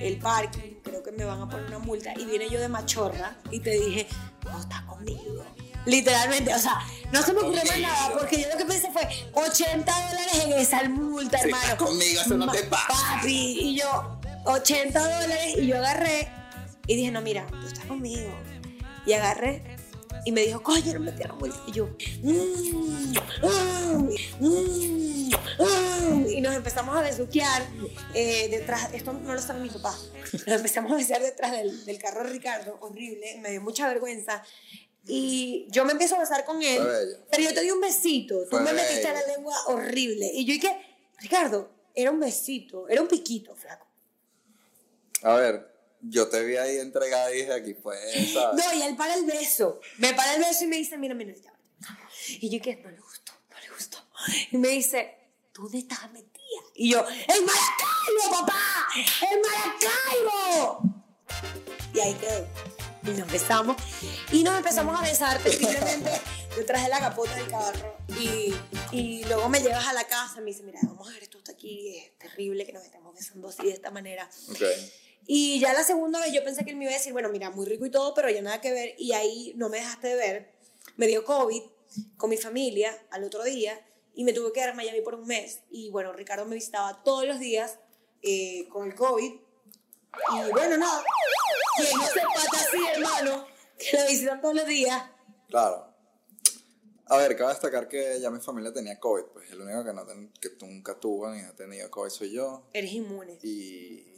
el parking, creo que me van a poner una multa. Y viene yo de machorra y te dije, no estás conmigo. Literalmente, o sea, no se me ocurrió más nada porque yo lo que pensé fue 80 dólares en esa multa, Si hermano. estás conmigo, eso no te pasa. Papi, y yo, 80 dólares y yo agarré y dije, no, mira, tú estás conmigo. Y agarré y me dijo, coño, no me tierra muy Y yo, "Mm, mm, mm, mm". y nos empezamos a besuquear eh, detrás, esto no lo sabe mi papá, nos empezamos a besuquear detrás del, del carro de Ricardo, horrible, me dio mucha vergüenza. Y yo me empiezo a besar con él, pero yo te di un besito, tú me metiste la lengua horrible. Y yo dije, Ricardo, era un besito, era un piquito, flaco. A ver, yo te vi ahí entregada y dije aquí ¿sabes? No, y él para el beso. Me para el beso y me dice, mira, mira, ya. Y yo que no le gustó, no le gustó. Y me dice, ¿tú dónde estás metida? Y yo, ¡en Maracaibo, papá! ¡En Maracaibo! Y ahí quedó. Y nos besamos. Y nos empezamos a besar terriblemente detrás de la capota del carro. Y, y luego me llevas a la casa y me dice, mira, vamos a ver esto está aquí. Es terrible que nos estemos besando así de esta manera. Ok. Y ya la segunda vez yo pensé que él me iba a decir, bueno, mira, muy rico y todo, pero ya nada que ver. Y ahí no me dejaste de ver. Me dio COVID con mi familia al otro día y me tuve que quedar en Miami por un mes. Y bueno, Ricardo me visitaba todos los días eh, con el COVID. Y bueno, nada. ¿Quién no se pata así, hermano? Que lo visitan todos los días. Claro. A ver, cabe destacar que ya mi familia tenía COVID, pues el único que, no ten- que nunca tuvo ni ha tenido COVID soy yo. Eres inmune. Y.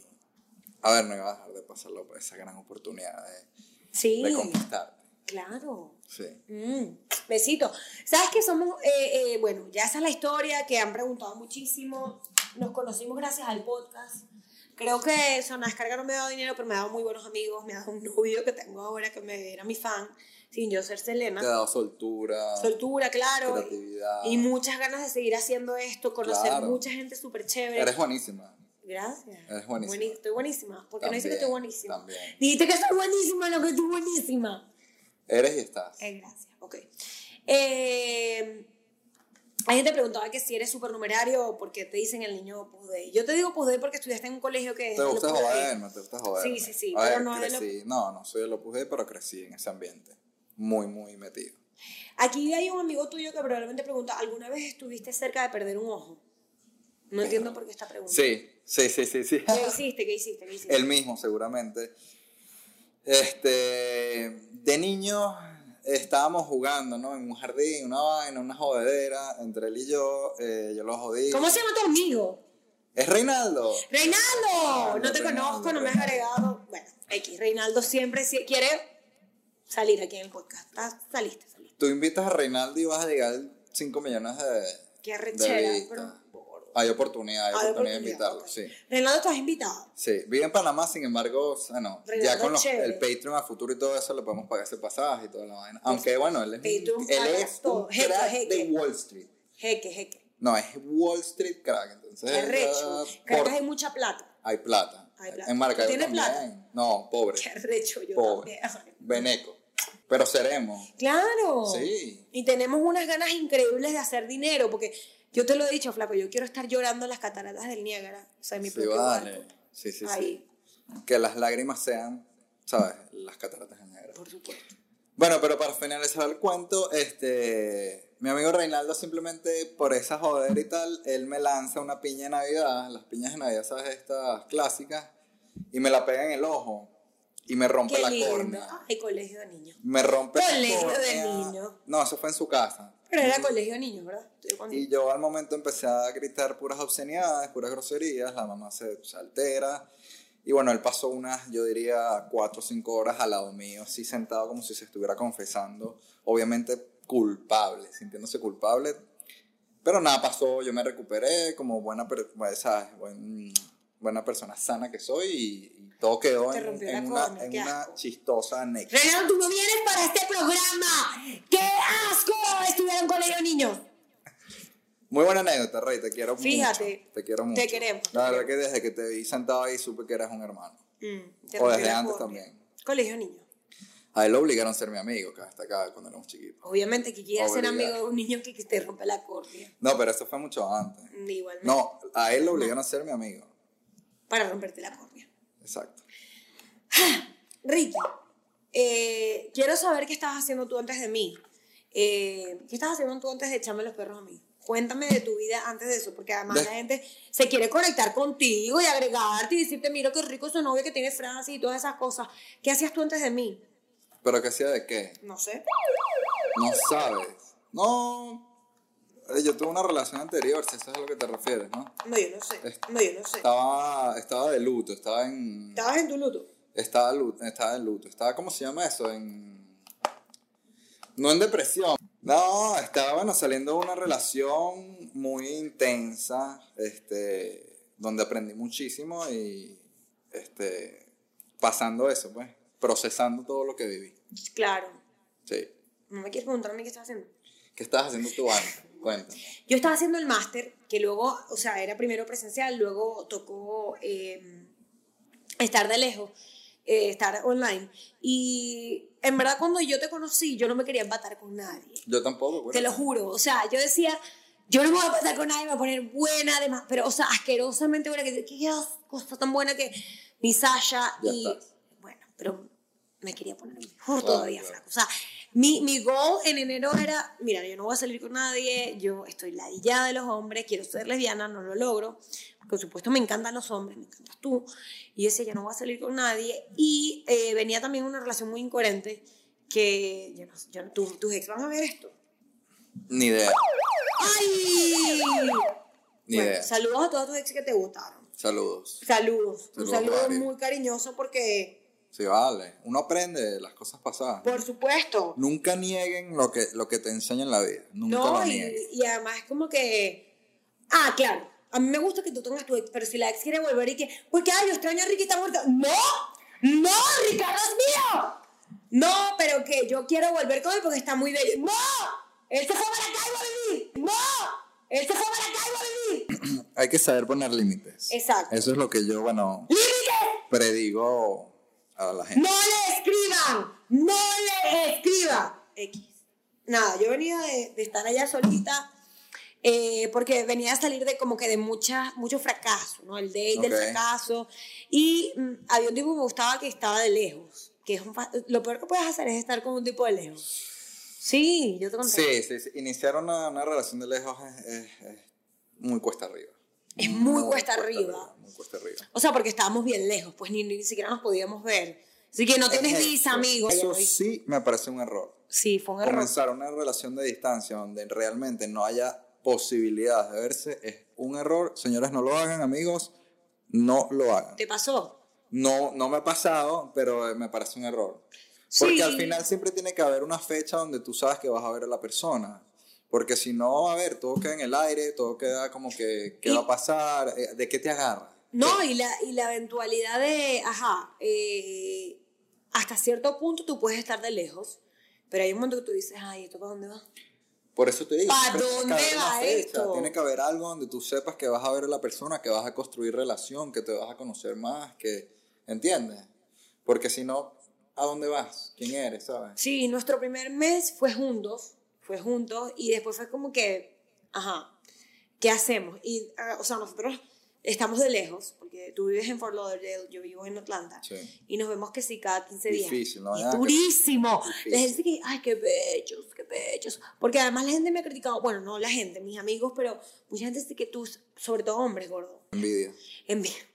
A ver, no iba a dejar de pasarlo por esa gran oportunidad de, Sí, de conquistarte. claro. Sí. Mm, besito. ¿Sabes que somos, eh, eh, bueno, ya esa es la historia que han preguntado muchísimo. Nos conocimos gracias al podcast. Creo que Zona Descarga no me ha dado dinero, pero me ha dado muy buenos amigos. Me ha dado un novio que tengo ahora que me era mi fan, sin yo ser Te ha Selena. dado soltura, Soltura, claro. creatividad. Y muchas ganas de seguir haciendo esto, conocer Claro. mucha gente súper chévere. Eres buenísima. Gracias. Eres buenísima. Estoy buenísima. Porque no dice que También, estoy buenísima. también. Dijiste que estoy buenísima, no que estoy buenísima. Eres y estás. Eh, gracias, ok. Eh, hay gente preguntaba que si eres supernumerario o porque te dicen el niño Opus Dei. Yo te digo Opus Dei porque estudiaste en un colegio que es Te gusta joderme, te gusta joderme. Sí, sí, sí, A pero ver, no es de lo- crecí. No, no soy el Opus Dei, pero crecí en ese ambiente. Muy, muy metido. Aquí hay un amigo tuyo que probablemente pregunta, ¿alguna vez estuviste cerca de perder un ojo? No entiendo por qué esta pregunta. Sí, sí, sí, sí, sí. ¿Qué hiciste? ¿Qué hiciste? ¿Qué hiciste? El mismo, seguramente. Este, de niño estábamos jugando, ¿no? En un jardín, una vaina, una jodedera, entre él y yo. eh, yo lo jodí. ¿Cómo se llama tu amigo? Es Reinaldo. ¡Reinaldo! No te Reinaldo, conozco, no me has agregado. Bueno, X, Reinaldo siempre si- quiere salir aquí en el podcast. Ah, Saliste, saliste. Tú invitas a Reinaldo y vas a llegar 5 millones de. Qué de vistas. pero- Hay oportunidad, hay, Hay oportunidad de invitarlo, ok. sí. Reinaldo, estás invitado. Sí, vive en Panamá, sin embargo, bueno, ya Reinaldo con los- el Patreon a futuro y todo eso le podemos pagar ese pasaje y toda la vaina. Aunque bueno, él es, Patreon él es todo. un Jeque, jeque. de Wall Street. Jeque, jeque. No, es Wall Street crack. Entonces, Qué recho. ya Caracas hay mucha plata. hay plata. Hay plata. En Maracaibo ¿Tú tienes también. plata? No, pobre. Qué recho yo Pobre. también. Beneco. Pero seremos. Claro. Sí. Y tenemos unas ganas increíbles de hacer dinero, porque yo te lo he dicho, flaco, yo quiero estar llorando en las cataratas del Niágara, o sea, en mi Sí, propio vale. barco. Sí, sí, Ahí, sí. Que las lágrimas sean, ¿sabes? Las cataratas en negro. por supuesto. Bueno, pero para finalizar el cuento, este, mi amigo Reinaldo simplemente por esa joder y tal, él me lanza una piña de Navidad, las piñas de Navidad, ¿sabes? Estas clásicas, y me la pega en el ojo y me rompe Qué la lindo. córnea. Ay, colegio de niños. Me rompe la Colegio de córnea. niños. No, eso fue en su casa. Pero era colegio de niños, ¿verdad? Y yo al momento empecé a gritar puras obscenidades, puras groserías, la mamá se, se altera. Y bueno, él pasó unas, yo diría, cuatro o cinco horas al lado mío, así sentado como si se estuviera confesando, obviamente culpable, sintiéndose culpable. Pero nada pasó, yo me recuperé como buena, bueno, ¿sabes? Buen- buena persona sana que soy y, y todo quedó en, una, en una chistosa anécdota. Reinaldo, tú no vienes para este programa. ¡Qué asco estudiar en colegio de niños! Muy buena anécdota, Rey, te quiero Fíjate, mucho. Te quiero mucho. queremos, te La verdad queremos. que desde que te vi sentado ahí supe que eras un hermano. Mm, te O desde antes también. Colegio de niños. A él lo obligaron a ser mi amigo, que hasta acá cuando éramos chiquitos. Obviamente que quieres ser amigo de un niño que, que te rompe la córnea. No, pero eso fue mucho antes. Igualmente. No, a él lo obligaron a ser mi amigo. Para romperte la córnea. Exacto. Ricky, eh, quiero saber qué estabas haciendo tú antes de mí. Eh, ¿Qué estabas haciendo tú antes de echarme los perros a mí? Cuéntame de tu vida antes de eso, porque además De- la gente se quiere conectar contigo y agregarte y decirte, mira qué rico ese novio que tiene Francia y todas esas cosas. ¿Qué hacías tú antes de mí? ¿Pero que hacía de qué? No sé. No sabes. No. Eh, Yo tuve una relación anterior, si eso es a lo que te refieres, ¿no? No, yo no sé. No, yo no sé. Estaba, estaba de luto, estaba en. ¿Estabas en tu luto? Estaba, lu- estaba en luto. Estaba, ¿cómo se llama eso? En. No en depresión. No, estaba, bueno, saliendo de una relación muy intensa, este, donde aprendí muchísimo y, este, pasando eso, pues, procesando todo lo que viví. Claro. Sí. ¿No me quieres preguntar a mí qué estás haciendo? ¿Qué estás haciendo tú, Ana? Cuéntame. Yo estaba haciendo el máster, que luego, o sea, era primero presencial, luego tocó eh, estar de lejos, eh, estar online. Y en verdad cuando yo te conocí, yo no me quería empatar con nadie. Yo tampoco, bueno. Te lo juro. O sea, yo decía, yo no me voy a empatar con nadie, me voy a poner buena, además, pero, o sea, asquerosamente buena, que qué cosa tan buena que mi Sasha Ya y... estás. Bueno, pero me quería poner mejor Claro, todavía, claro. flaco. O sea, mi, mi goal en enero era, mira, yo no voy a salir con nadie, yo estoy ladillada de los hombres, quiero ser lesbiana, no lo logro. Por supuesto, me encantan los hombres, me encantas tú. Y decía, yo no voy a salir con nadie. Y eh, venía también una relación muy incoherente que, yo no, yo tu- tus ex van a ver esto. Ni idea, ¡Ay! ni Bueno, idea. saludos a todos tus ex que te gustaron. Saludos. Saludos. Un Saludos, saludo Mari. muy cariñoso porque, Sí, vale. Uno aprende de las cosas pasadas. por supuesto, Nunca nieguen lo que, lo que te enseña en la vida. Nunca No, lo nieguen. y además es como que. Ah, claro. A mí me gusta que tú tengas tu ex, pero si la ex quiere volver y que. Porque, ay, yo extraño a Ricky, está muerto. ¡No! ¡No! ¡Ricardo es mío! No, pero que yo quiero volver con él porque está muy bello. ¡No! Él se fue para acá y vivir. ¡No! Él se fue para acá y vivir. Hay que saber poner límites. Exacto. Eso es lo que yo, bueno, ¡Límite! predigo a la gente. ¡No le escriban! ¡No le escriban! X. Nada, yo venía de, de estar allá solita eh, porque venía a salir de como que de mucha, mucho fracaso, ¿no? El date del fracaso. Y mm, había un tipo que me gustaba que estaba de lejos. Que es un lo peor que puedes hacer es estar con un tipo de lejos. Sí, yo te conté. Sí, sí, sí. Iniciar una, una relación de lejos es, es- es muy cuesta arriba. Es muy cuesta arriba. Muy cuesta arriba. O sea, porque estábamos bien lejos, pues ni, ni siquiera nos podíamos ver. Así que no tienes visa, amigo. Eso sí me parece un error. Sí, fue un error. Comenzar una relación de distancia donde realmente no haya posibilidades de verse es un error. Señores, no lo hagan, amigos. No lo hagan. ¿Te pasó? No, no me ha pasado, pero eh, me parece un error. Sí. Porque al final siempre tiene que haber una fecha donde tú sabes que vas a ver a la persona. Porque si no, a ver, todo queda en el aire, todo queda como que, ¿qué Y- va a pasar? Eh, ¿De qué te agarra? No, y la, y la eventualidad de, ajá, eh, hasta cierto punto tú puedes estar de lejos, pero hay un momento que tú dices, ay, ¿esto para dónde va? Por eso te digo. ¿Pa' siempre tiene que dónde va fecha, esto? Tiene que haber algo donde tú sepas que vas a ver a la persona, que vas a construir relación, que te vas a conocer más, que, ¿entiendes? Porque si no, ¿a dónde vas? ¿Quién eres? ¿Sabes? Sí, nuestro primer mes fue juntos, juntos, y después fue como que, ajá, ¿qué hacemos? Y, ah, o sea, nosotros estamos de lejos, porque tú vives en Fort Lauderdale, yo vivo en Atlanta, Sí. y nos vemos que sí cada 15 días. Difícil, ¿no? Que- durísimo. La gente que, ay, qué bellos, qué bellos. Porque además la gente me ha criticado, bueno, no la gente, mis amigos, pero mucha gente dice que tú, sobre todo hombres, gordo, Envidia. envidia.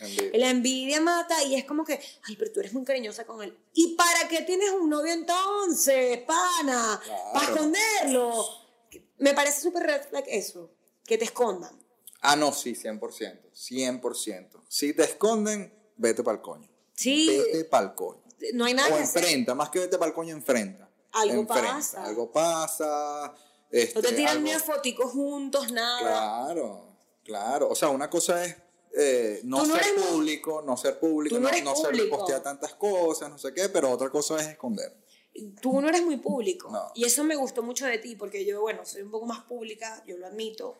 Envidia. La envidia mata y es como que, ay, pero tú eres muy cariñosa con él. ¿Y para qué tienes un novio entonces, pana? Claro. Para esconderlo. Me parece súper red flag eso, que te escondan. Ah, no, sí, 100%. 100%. Si te esconden, vete para el coño. Sí, Vete para el coño. no hay nada O que hacer. enfrenta, más que vete para el coño, enfrenta. Algo Enfrenta. pasa. Algo pasa. Este, No te tiran algo- ni una fotico juntos, nada. Claro, claro. O sea, una cosa es eh, no no ser público, no ser público, no, no no ser postear tantas cosas, no sé qué, pero otra cosa es esconder. Tú no eres muy público. Y eso me gustó mucho de ti, porque yo, bueno, soy un poco más pública, yo lo admito.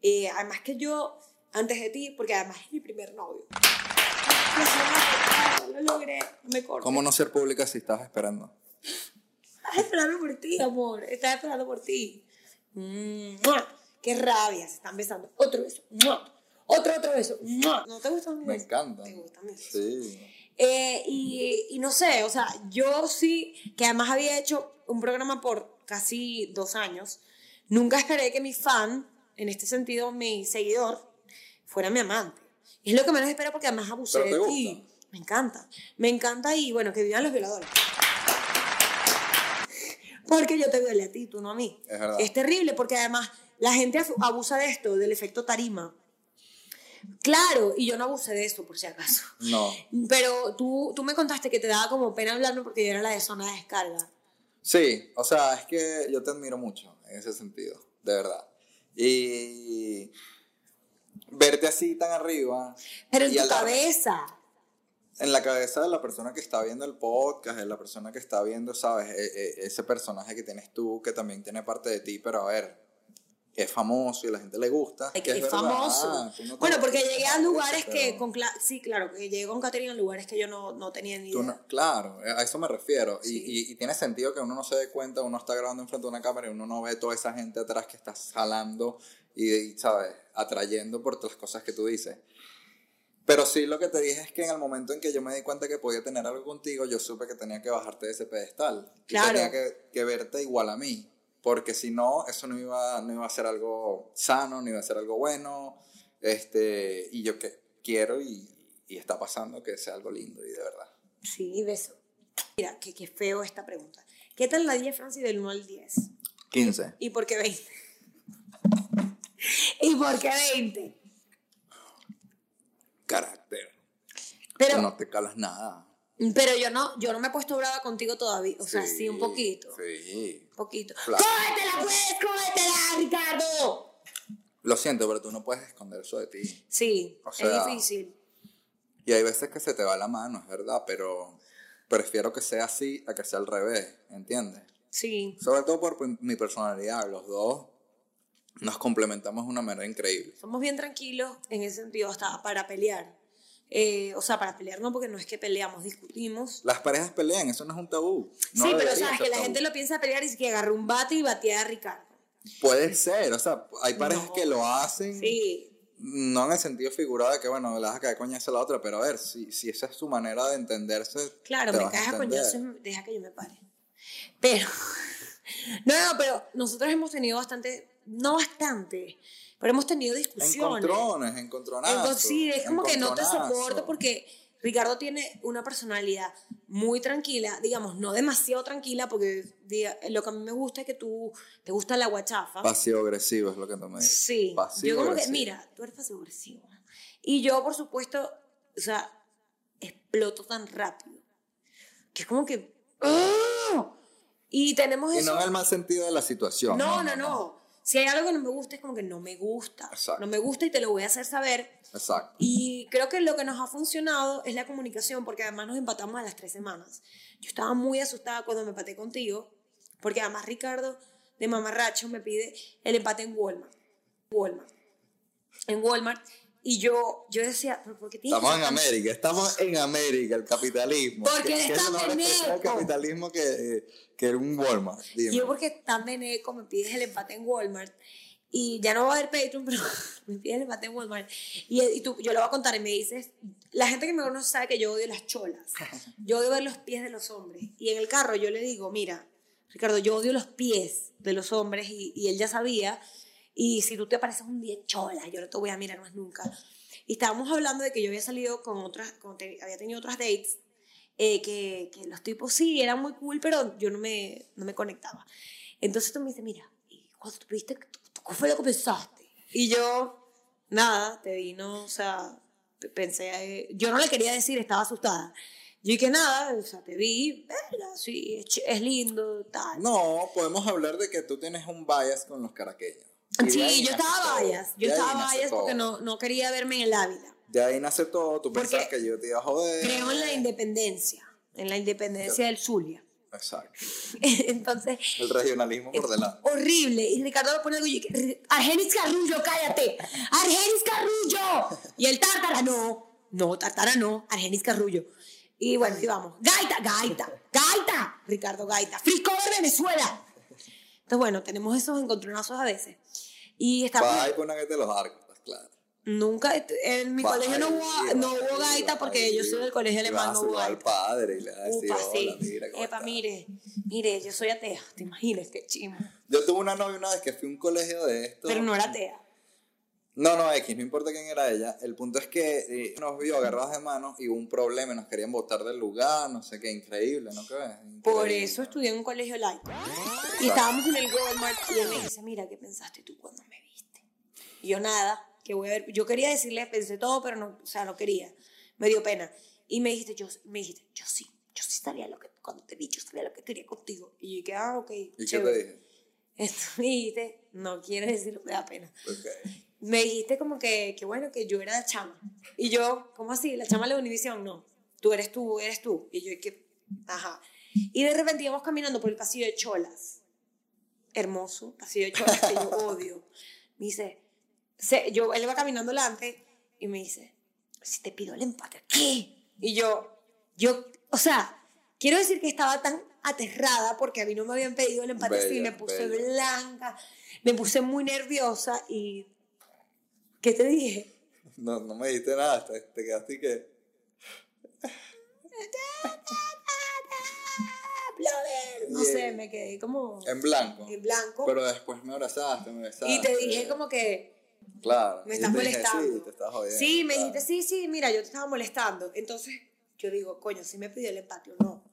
Eh, además que yo, antes de ti, porque además es mi primer novio. Lo logré, me corto. ¿Cómo no ser pública si estás esperando? Estás esperando por ti, amor. Estás esperando por ti. ¡Mua! Qué rabia, se están besando. Otro beso. ¡Mua! Otro, otro beso. ¡Mua! ¿No te gustan mis Me besos? encanta. ¿Te gustan mis besos? Sí. Eh, y, y no sé, o sea, yo sí, que además había hecho un programa por casi dos años, nunca esperé que mi fan, en este sentido mi seguidor, fuera mi amante. Y es lo que menos espero porque además abusé ¿Pero te de ti. Me encanta. Me encanta y bueno, que vivan los violadores. Porque yo te violé a ti, tú no a mí. Es verdad. Es terrible porque además la gente abusa de esto, del efecto tarima. Claro, y yo no abusé de eso, por si acaso. No. Pero tú, tú me contaste que te daba como pena hablarme porque yo era la de zona de descarga. Sí, o sea, es que yo te admiro mucho en ese sentido, de verdad. Y verte así tan arriba. Pero en tu la- cabeza. En la cabeza de la persona que está viendo el podcast, de la persona que está viendo, ¿sabes? E- e- ese personaje que tienes tú, que también tiene parte de ti, pero a ver, es famoso y a la gente le gusta. Que que es verdad, famoso. tú no bueno, porque llegué a lugares pero que con Cla- sí, claro, que llegué con Caterina a lugares que yo no, no tenía ni idea. no- claro, a eso me refiero. Y- Sí. Y, y tiene sentido que uno no se dé cuenta, uno está grabando enfrente de una cámara y uno no ve toda esa gente atrás que está jalando y, y, ¿sabes? Atrayendo por todas las cosas que tú dices. Pero sí lo que te dije es que en el momento en que yo me di cuenta que podía tener algo contigo, yo supe que tenía que bajarte de ese pedestal. Y Claro. Tenía que, que verte igual a mí. Porque si no, eso no iba, no iba a ser algo sano, no iba a ser algo bueno. Este, y yo que quiero y, y está pasando que sea algo lindo y de verdad. Sí, beso. Mira, qué, qué feo esta pregunta. ¿Qué tal la 10, Francis, del 1 al 10? 15. ¿Y por qué 20? ¿Y por qué 20? Carácter. Pero, no te calas nada. Pero yo no, yo no me he puesto brava contigo todavía. O sea, sí, un poquito. Sí. Un poquito. Claro. ¡Cómetela, pues! ¡Cómetela, Ricardo! Lo siento, pero tú no puedes esconder eso de ti. Sí, O sea, es difícil. Y hay veces que se te va la mano, es verdad, pero prefiero que sea así a que sea al revés, ¿entiendes? Sí. Sobre todo por mi personalidad, los dos nos complementamos de una manera increíble. Somos bien tranquilos en ese sentido, hasta para pelear. Eh, o sea, para pelear no, porque no es que peleamos, discutimos. Las parejas pelean, eso no es un tabú. No sí, pero debería sabes ser que la tabú. gente lo piensa pelear y es que agarra un bate y batea a Ricardo. Puede ser, o sea, hay parejas No. que lo hacen, Sí, no en el sentido figurado de que, bueno, le vas a caer coñazo a la otra, pero a ver, si, si esa es su manera de entenderse, claro, me caes a y deja que yo me pare. Pero, no, no, pero nosotros hemos tenido bastante, no bastante, pero hemos tenido discusiones. Encontrones, encontronazos. Encon- sí, es como que no te soporto porque Ricardo tiene una personalidad muy tranquila, digamos, no demasiado tranquila, porque diga- lo que a mí me gusta es que tú te gusta la guachafa. Pasivo-agresivo es lo que tú me dices. Sí, yo como que, mira, tú eres pasivo agresivo. Y yo, por supuesto, o sea, exploto tan rápido. Que es como que. ¡ah! Y tenemos Y eso. no en el mal sentido de la situación. no, no, no, Si hay algo que no me gusta, es como que no me gusta. Exacto. No me gusta y te lo voy a hacer saber. Exacto. Y creo que lo que nos ha funcionado es la comunicación, porque además nos empatamos a las tres semanas. Yo estaba muy asustada cuando me empaté contigo, porque además Ricardo de Mamarracho me pide el empate en Walmart. Walmart. En Walmart. Y yo, yo decía, ¿pero por qué tienes Estamos en que América, estamos en América, el capitalismo. Porque ¿Qué- eres qué es tan que sea el capitalismo que, que un Walmart? Dime. Yo porque tan veneco me pides el empate en Walmart y ya no va a haber Patreon, pero me pides el empate en Walmart. Y, y tú, yo lo voy a contar y me dices, la gente que me conoce sabe que yo odio las cholas. Yo odio ver los pies de los hombres. Y en el carro yo le digo, mira, Ricardo, yo odio los pies de los hombres y, y él ya sabía. Y si tú te apareces un día chola, yo no te voy a mirar más nunca. Y estábamos hablando de que yo había salido con otras, con te- había tenido otras dates eh, que, que los tipos sí eran muy cool, pero yo no me, no me conectaba. Entonces tú me dices, mira, ¿y cuando tú viste, ¿qué fue lo que pensaste? Y yo, nada, te vi, no, o sea, pe- pensé, eh, yo no le quería decir, estaba asustada. Yo dije, nada, o sea, te vi, sí, es, es lindo, tal. No, podemos hablar de que tú tienes un bias con los caraqueños. Sí, yo estaba vallas, yo estaba vallas porque no, no quería verme en el Ávila. De ahí nace todo, tú Porque pensabas que yo te iba a joder. Creo en la independencia, en la independencia del Zulia. Exacto. Entonces, El regionalismo por delante. horrible. Y Ricardo lo pone algo y yo, Argenis Carrullo, cállate. Argenis Carrullo. Y el Tártara, no. No, Tártara no. Argenis Carrullo. Y bueno, y vamos. Gaita, gaita, gaita. Ricardo, gaita. Frisco de Venezuela. Entonces, bueno, tenemos esos encontronazos a veces. Y estamos... Va y los arcos, estás claro. Nunca, en mi colegio no hubo, no hubo gaita porque yo soy del colegio alemán, vas no hubo al gaita. padre y le vas a decir, Upa, hola, sí. mira cómo Epa, estás". mire, mire, yo soy atea, te imaginas, qué chimo. Yo tuve una novia una vez que fui a un colegio de esto. Pero no era atea. No, no, X, no importa quién era ella. El punto es que eh, nos vio agarrados de manos y hubo un problema y nos querían botar del lugar, no sé qué, increíble, ¿no crees? Por Increíble. eso estudié en un colegio laico. Y estábamos en el Walmart y me dice, mira, ¿qué pensaste tú cuando me viste? Y yo nada, que voy a ver. Yo quería decirle, pensé todo, pero no, o sea, no quería. Me dio pena. Y me dijiste, yo, me dijiste, yo sí, yo sí sabía lo que, cuando te vi, yo sabía lo que quería contigo. Y yo dije, ah, ok. ¿Y qué chévere. te dije? Esto me dijiste, no quiero decirlo, me da pena. Ok. Me dijiste como que, que bueno, que yo era la chama. Y yo, ¿cómo así? ¿La chama de la Univision? No. Tú eres tú, eres tú. Y yo, que, ajá. Y de repente íbamos caminando por el pasillo de Cholas. Hermoso, pasillo de Cholas que yo odio. Me dice, se- yo, él va caminando delante y me dice, si te pido el empate, ¿qué? Y yo, yo, o sea, quiero decir que estaba tan aterrada porque a mí no me habían pedido el empate, sí, Bella, me puse blanca, me puse muy nerviosa y, ¿qué te dije? No, no me dijiste nada, te, te quedaste y que... No sé, me quedé como En blanco. en blanco Pero después me abrazaste, me besaste. y te dije como que, Claro. me estás te dije, molestando. sí, te estás jodiendo. Sí, me claro. dijiste, sí, sí, mira, yo te estaba molestando. Entonces yo digo, coño, si me pidió el empate o no.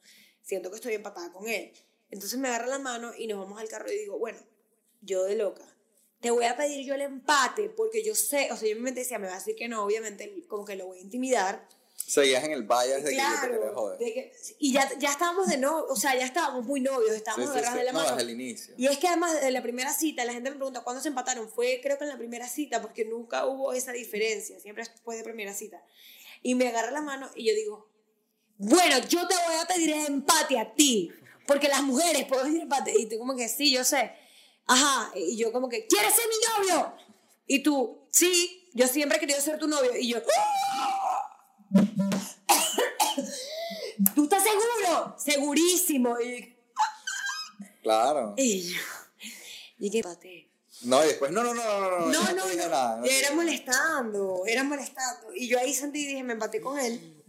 Siento que estoy empatada con él. Entonces me agarra la mano y nos vamos al carro y digo, bueno, yo de loca, te voy a pedir yo el empate porque yo sé, o sea, yo mente decía, me va a decir que no, obviamente, como que lo voy a intimidar. Seguías en el bias de que yo te quería Claro, joder. de que- y ya, ya estábamos de no, o sea, ya estábamos muy novios, Sí, estábamos sí, agarrados sí. de la No, mano. desde el inicio. Y es que además de la primera cita, la gente me pregunta cuándo se empataron. Fue creo que en la primera cita, porque nunca hubo esa diferencia, siempre fue de primera cita. Y me agarra la mano y yo digo, bueno, yo te voy a pedir el empate a ti, porque las mujeres pueden pedir empate. Y tú como que sí, yo sé. Ajá, y yo como que, ¿quieres ser mi novio? Y tú, sí, yo siempre he querido ser tu novio. Y yo, ¿tú estás seguro? Segurísimo. Y, Claro. y yo, y que empate. No, y después, no, no, no, no, no, No, no, no. nada, no te era molestando, era molestando. Y yo ahí sentí y dije, me empaté con él.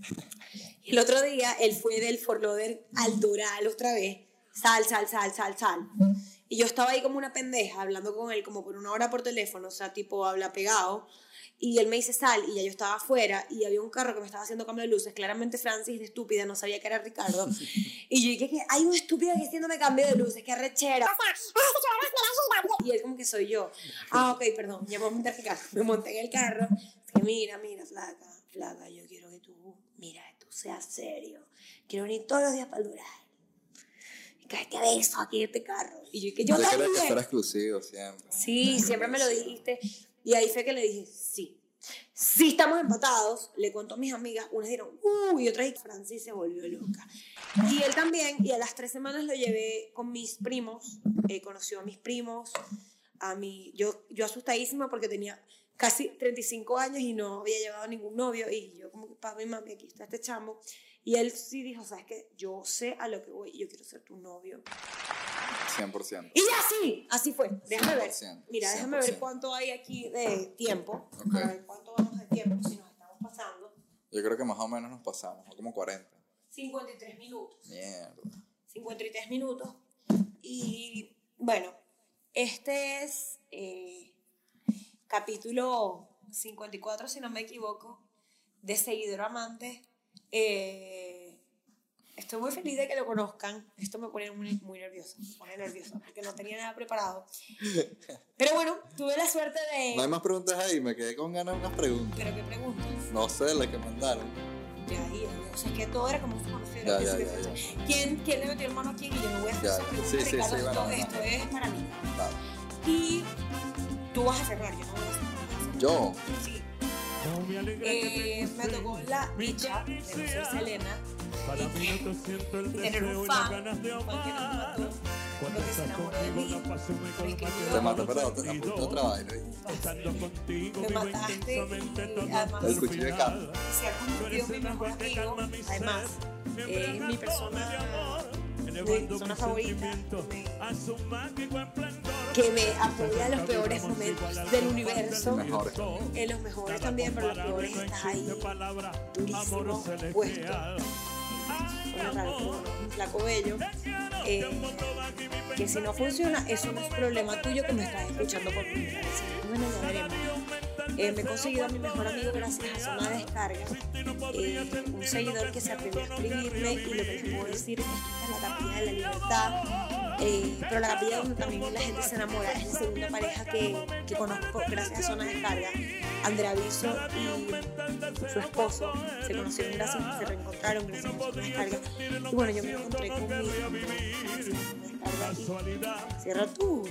Y el otro día, él fue del Forloder al Doral otra vez. Sal, sal, sal, sal, sal. Y yo estaba ahí como una pendeja hablando con él como por una hora por teléfono, o sea, tipo habla pegado. Y él me dice sal y ya yo estaba afuera y había un carro que me estaba haciendo cambio de luces. Claramente Francis de estúpida no sabía que era Ricardo. Y yo dije que hay un estúpido que haciéndome cambio de luces, que arrechera. Y él como que soy yo. Ah, ok, perdón, ya me voy a montar en el carro. Me monté en el carro. Que mira, mira, flaca, flaca, yo quiero que tú, mira, tú seas serio. Quiero venir todos los días para el Dural. Y caerte a beso aquí en este carro. Y yo dije, yo Yo quería que también. fuera exclusivo siempre. Sí, siempre me lo dijiste. Y ahí fue que le dije, sí. Sí estamos empatados. Le contó a mis amigas. Unas dijeron, uy, y otras dijeron, Francis se volvió loca. Y él también. Y a las tres semanas lo llevé con mis primos. Eh, conoció a mis primos. A mí, yo, yo asustadísima porque tenía casi 35 años y no había llevado ningún novio. Y yo como que, papi, mami, aquí está este chamo. Y él sí dijo, ¿sabes qué? Yo sé a lo que voy y yo quiero ser tu novio. 100%. Y así, así fue. Déjame ver. 100%, Mira, déjame ver 100%. cuánto hay aquí de tiempo. Ok. Para ver cuánto vamos de tiempo, si nos estamos pasando. Yo creo que más o menos nos pasamos, como 40. 53 minutos. Mierda. 53 minutos. Y bueno, este es eh, capítulo 54, si no me equivoco, de Seguidor Amante. Eh, estoy muy feliz de que lo conozcan. Esto me pone muy, muy nerviosa. Me pone nerviosa porque no tenía nada preparado. Pero bueno, tuve la suerte de. No hay más preguntas ahí, me quedé con ganas de unas preguntas. ¿Pero qué preguntas? No sé, las que mandaron. Ya, ahí, o sea, que todo era como se conocía. Ya, ya, ya, ¿Quién, ¿Quién le metió el mano a quién? Y yo no voy a hacer Ya, esa sí, sí, Ricardo, sí, esto, bueno, esto no. es para mí. Claro. Y tú vas a cerrar, yo no voy a cerrar. Yo, Sí. Eh, me tocó la dicha de conocer Selena y tener un fan, un fan que nos mató, porque se enamoró de mí. Me escribió, te mato, pero te apunto otra vaina. ¿viste? me mataste y además El cuchillo de carne. se ha convertido en mi mejor amigo. Además, eh, mi persona, mi persona favorita. me- que me apoya en los peores momentos del universo. En los mejores también, pero los peores estás ahí durísimo puesto. Un flaco bello. Eh, que si no funciona, eso no es problema tuyo que me estás escuchando por primera vez. Bueno, ya veremos. Eh, me he conseguido a mi mejor amigo gracias a Zona Descarga, eh, un seguidor que se atrevió a escribirme y lo que les puedo decir es que esta es la capilla de la libertad. Eh, pero la capilla donde también la gente se enamora es la segunda pareja que, que conozco gracias a Zona Descarga. Andrea Viso y su esposo se conocieron gracias, se reencontraron gracias a Zona Descarga. Y bueno, yo me encontré con mi cierra tú.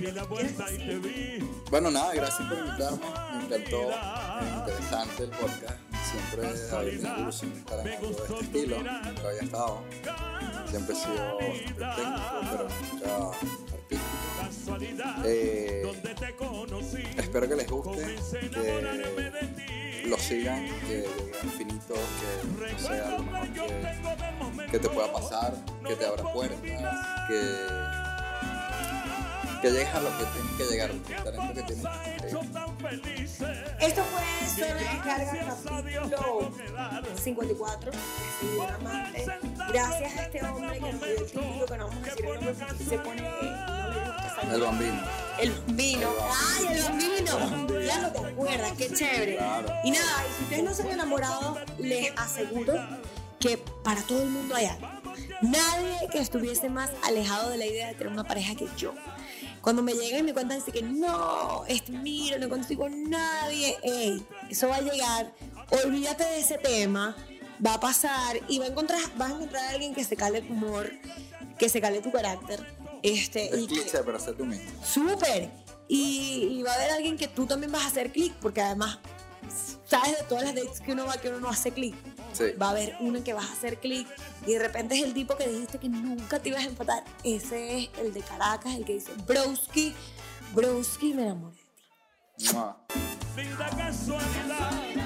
Bueno, nada, gracias por invitarme. Me encantó. eh, interesante el podcast. Siempre de estar en algo de este estilo. Nunca había estado. Siempre he sido técnico, pero nunca artístico. Eh, espero que les guste, que lo sigan, que infinito, que no sea algo mejor que, que te pueda pasar, que te abra puertas, que que llegues a lo que tienes que llegar, el talento que tienes. Esto fue Zona Descarga capítulo 54. Seguidor amante. Gracias a este hombre que nos dio el título, que no vamos a decir el nombre porque se pone. No le gusta esa El bambino. El bambino. ¡Ay, el bambino! Ya no te acuerdas, qué chévere. Claro. Y nada, y si ustedes no se han enamorado, les aseguro que para todo el mundo hay algo. Nadie que estuviese más alejado de la idea de tener una pareja que yo. Cuando me llegan y me cuentan así que no, este, mira, no consigo nadie, ey, eso va a llegar, olvídate de ese tema, va a pasar y va a encontrar, vas a encontrar a alguien que se cale tu humor, que se cale tu carácter, este, Es y que, pero sé tú mismo. Súper. Y, y va a haber alguien que tú también vas a hacer clic, porque además, sabes de todas las dates que uno va, que uno no hace clic. Va a haber una que vas a hacer clic y de repente es el tipo que dijiste que nunca te ibas a empatar. Ese es el de Caracas, el que dice, Broski, Broski, me enamoré de ti. Casualidad,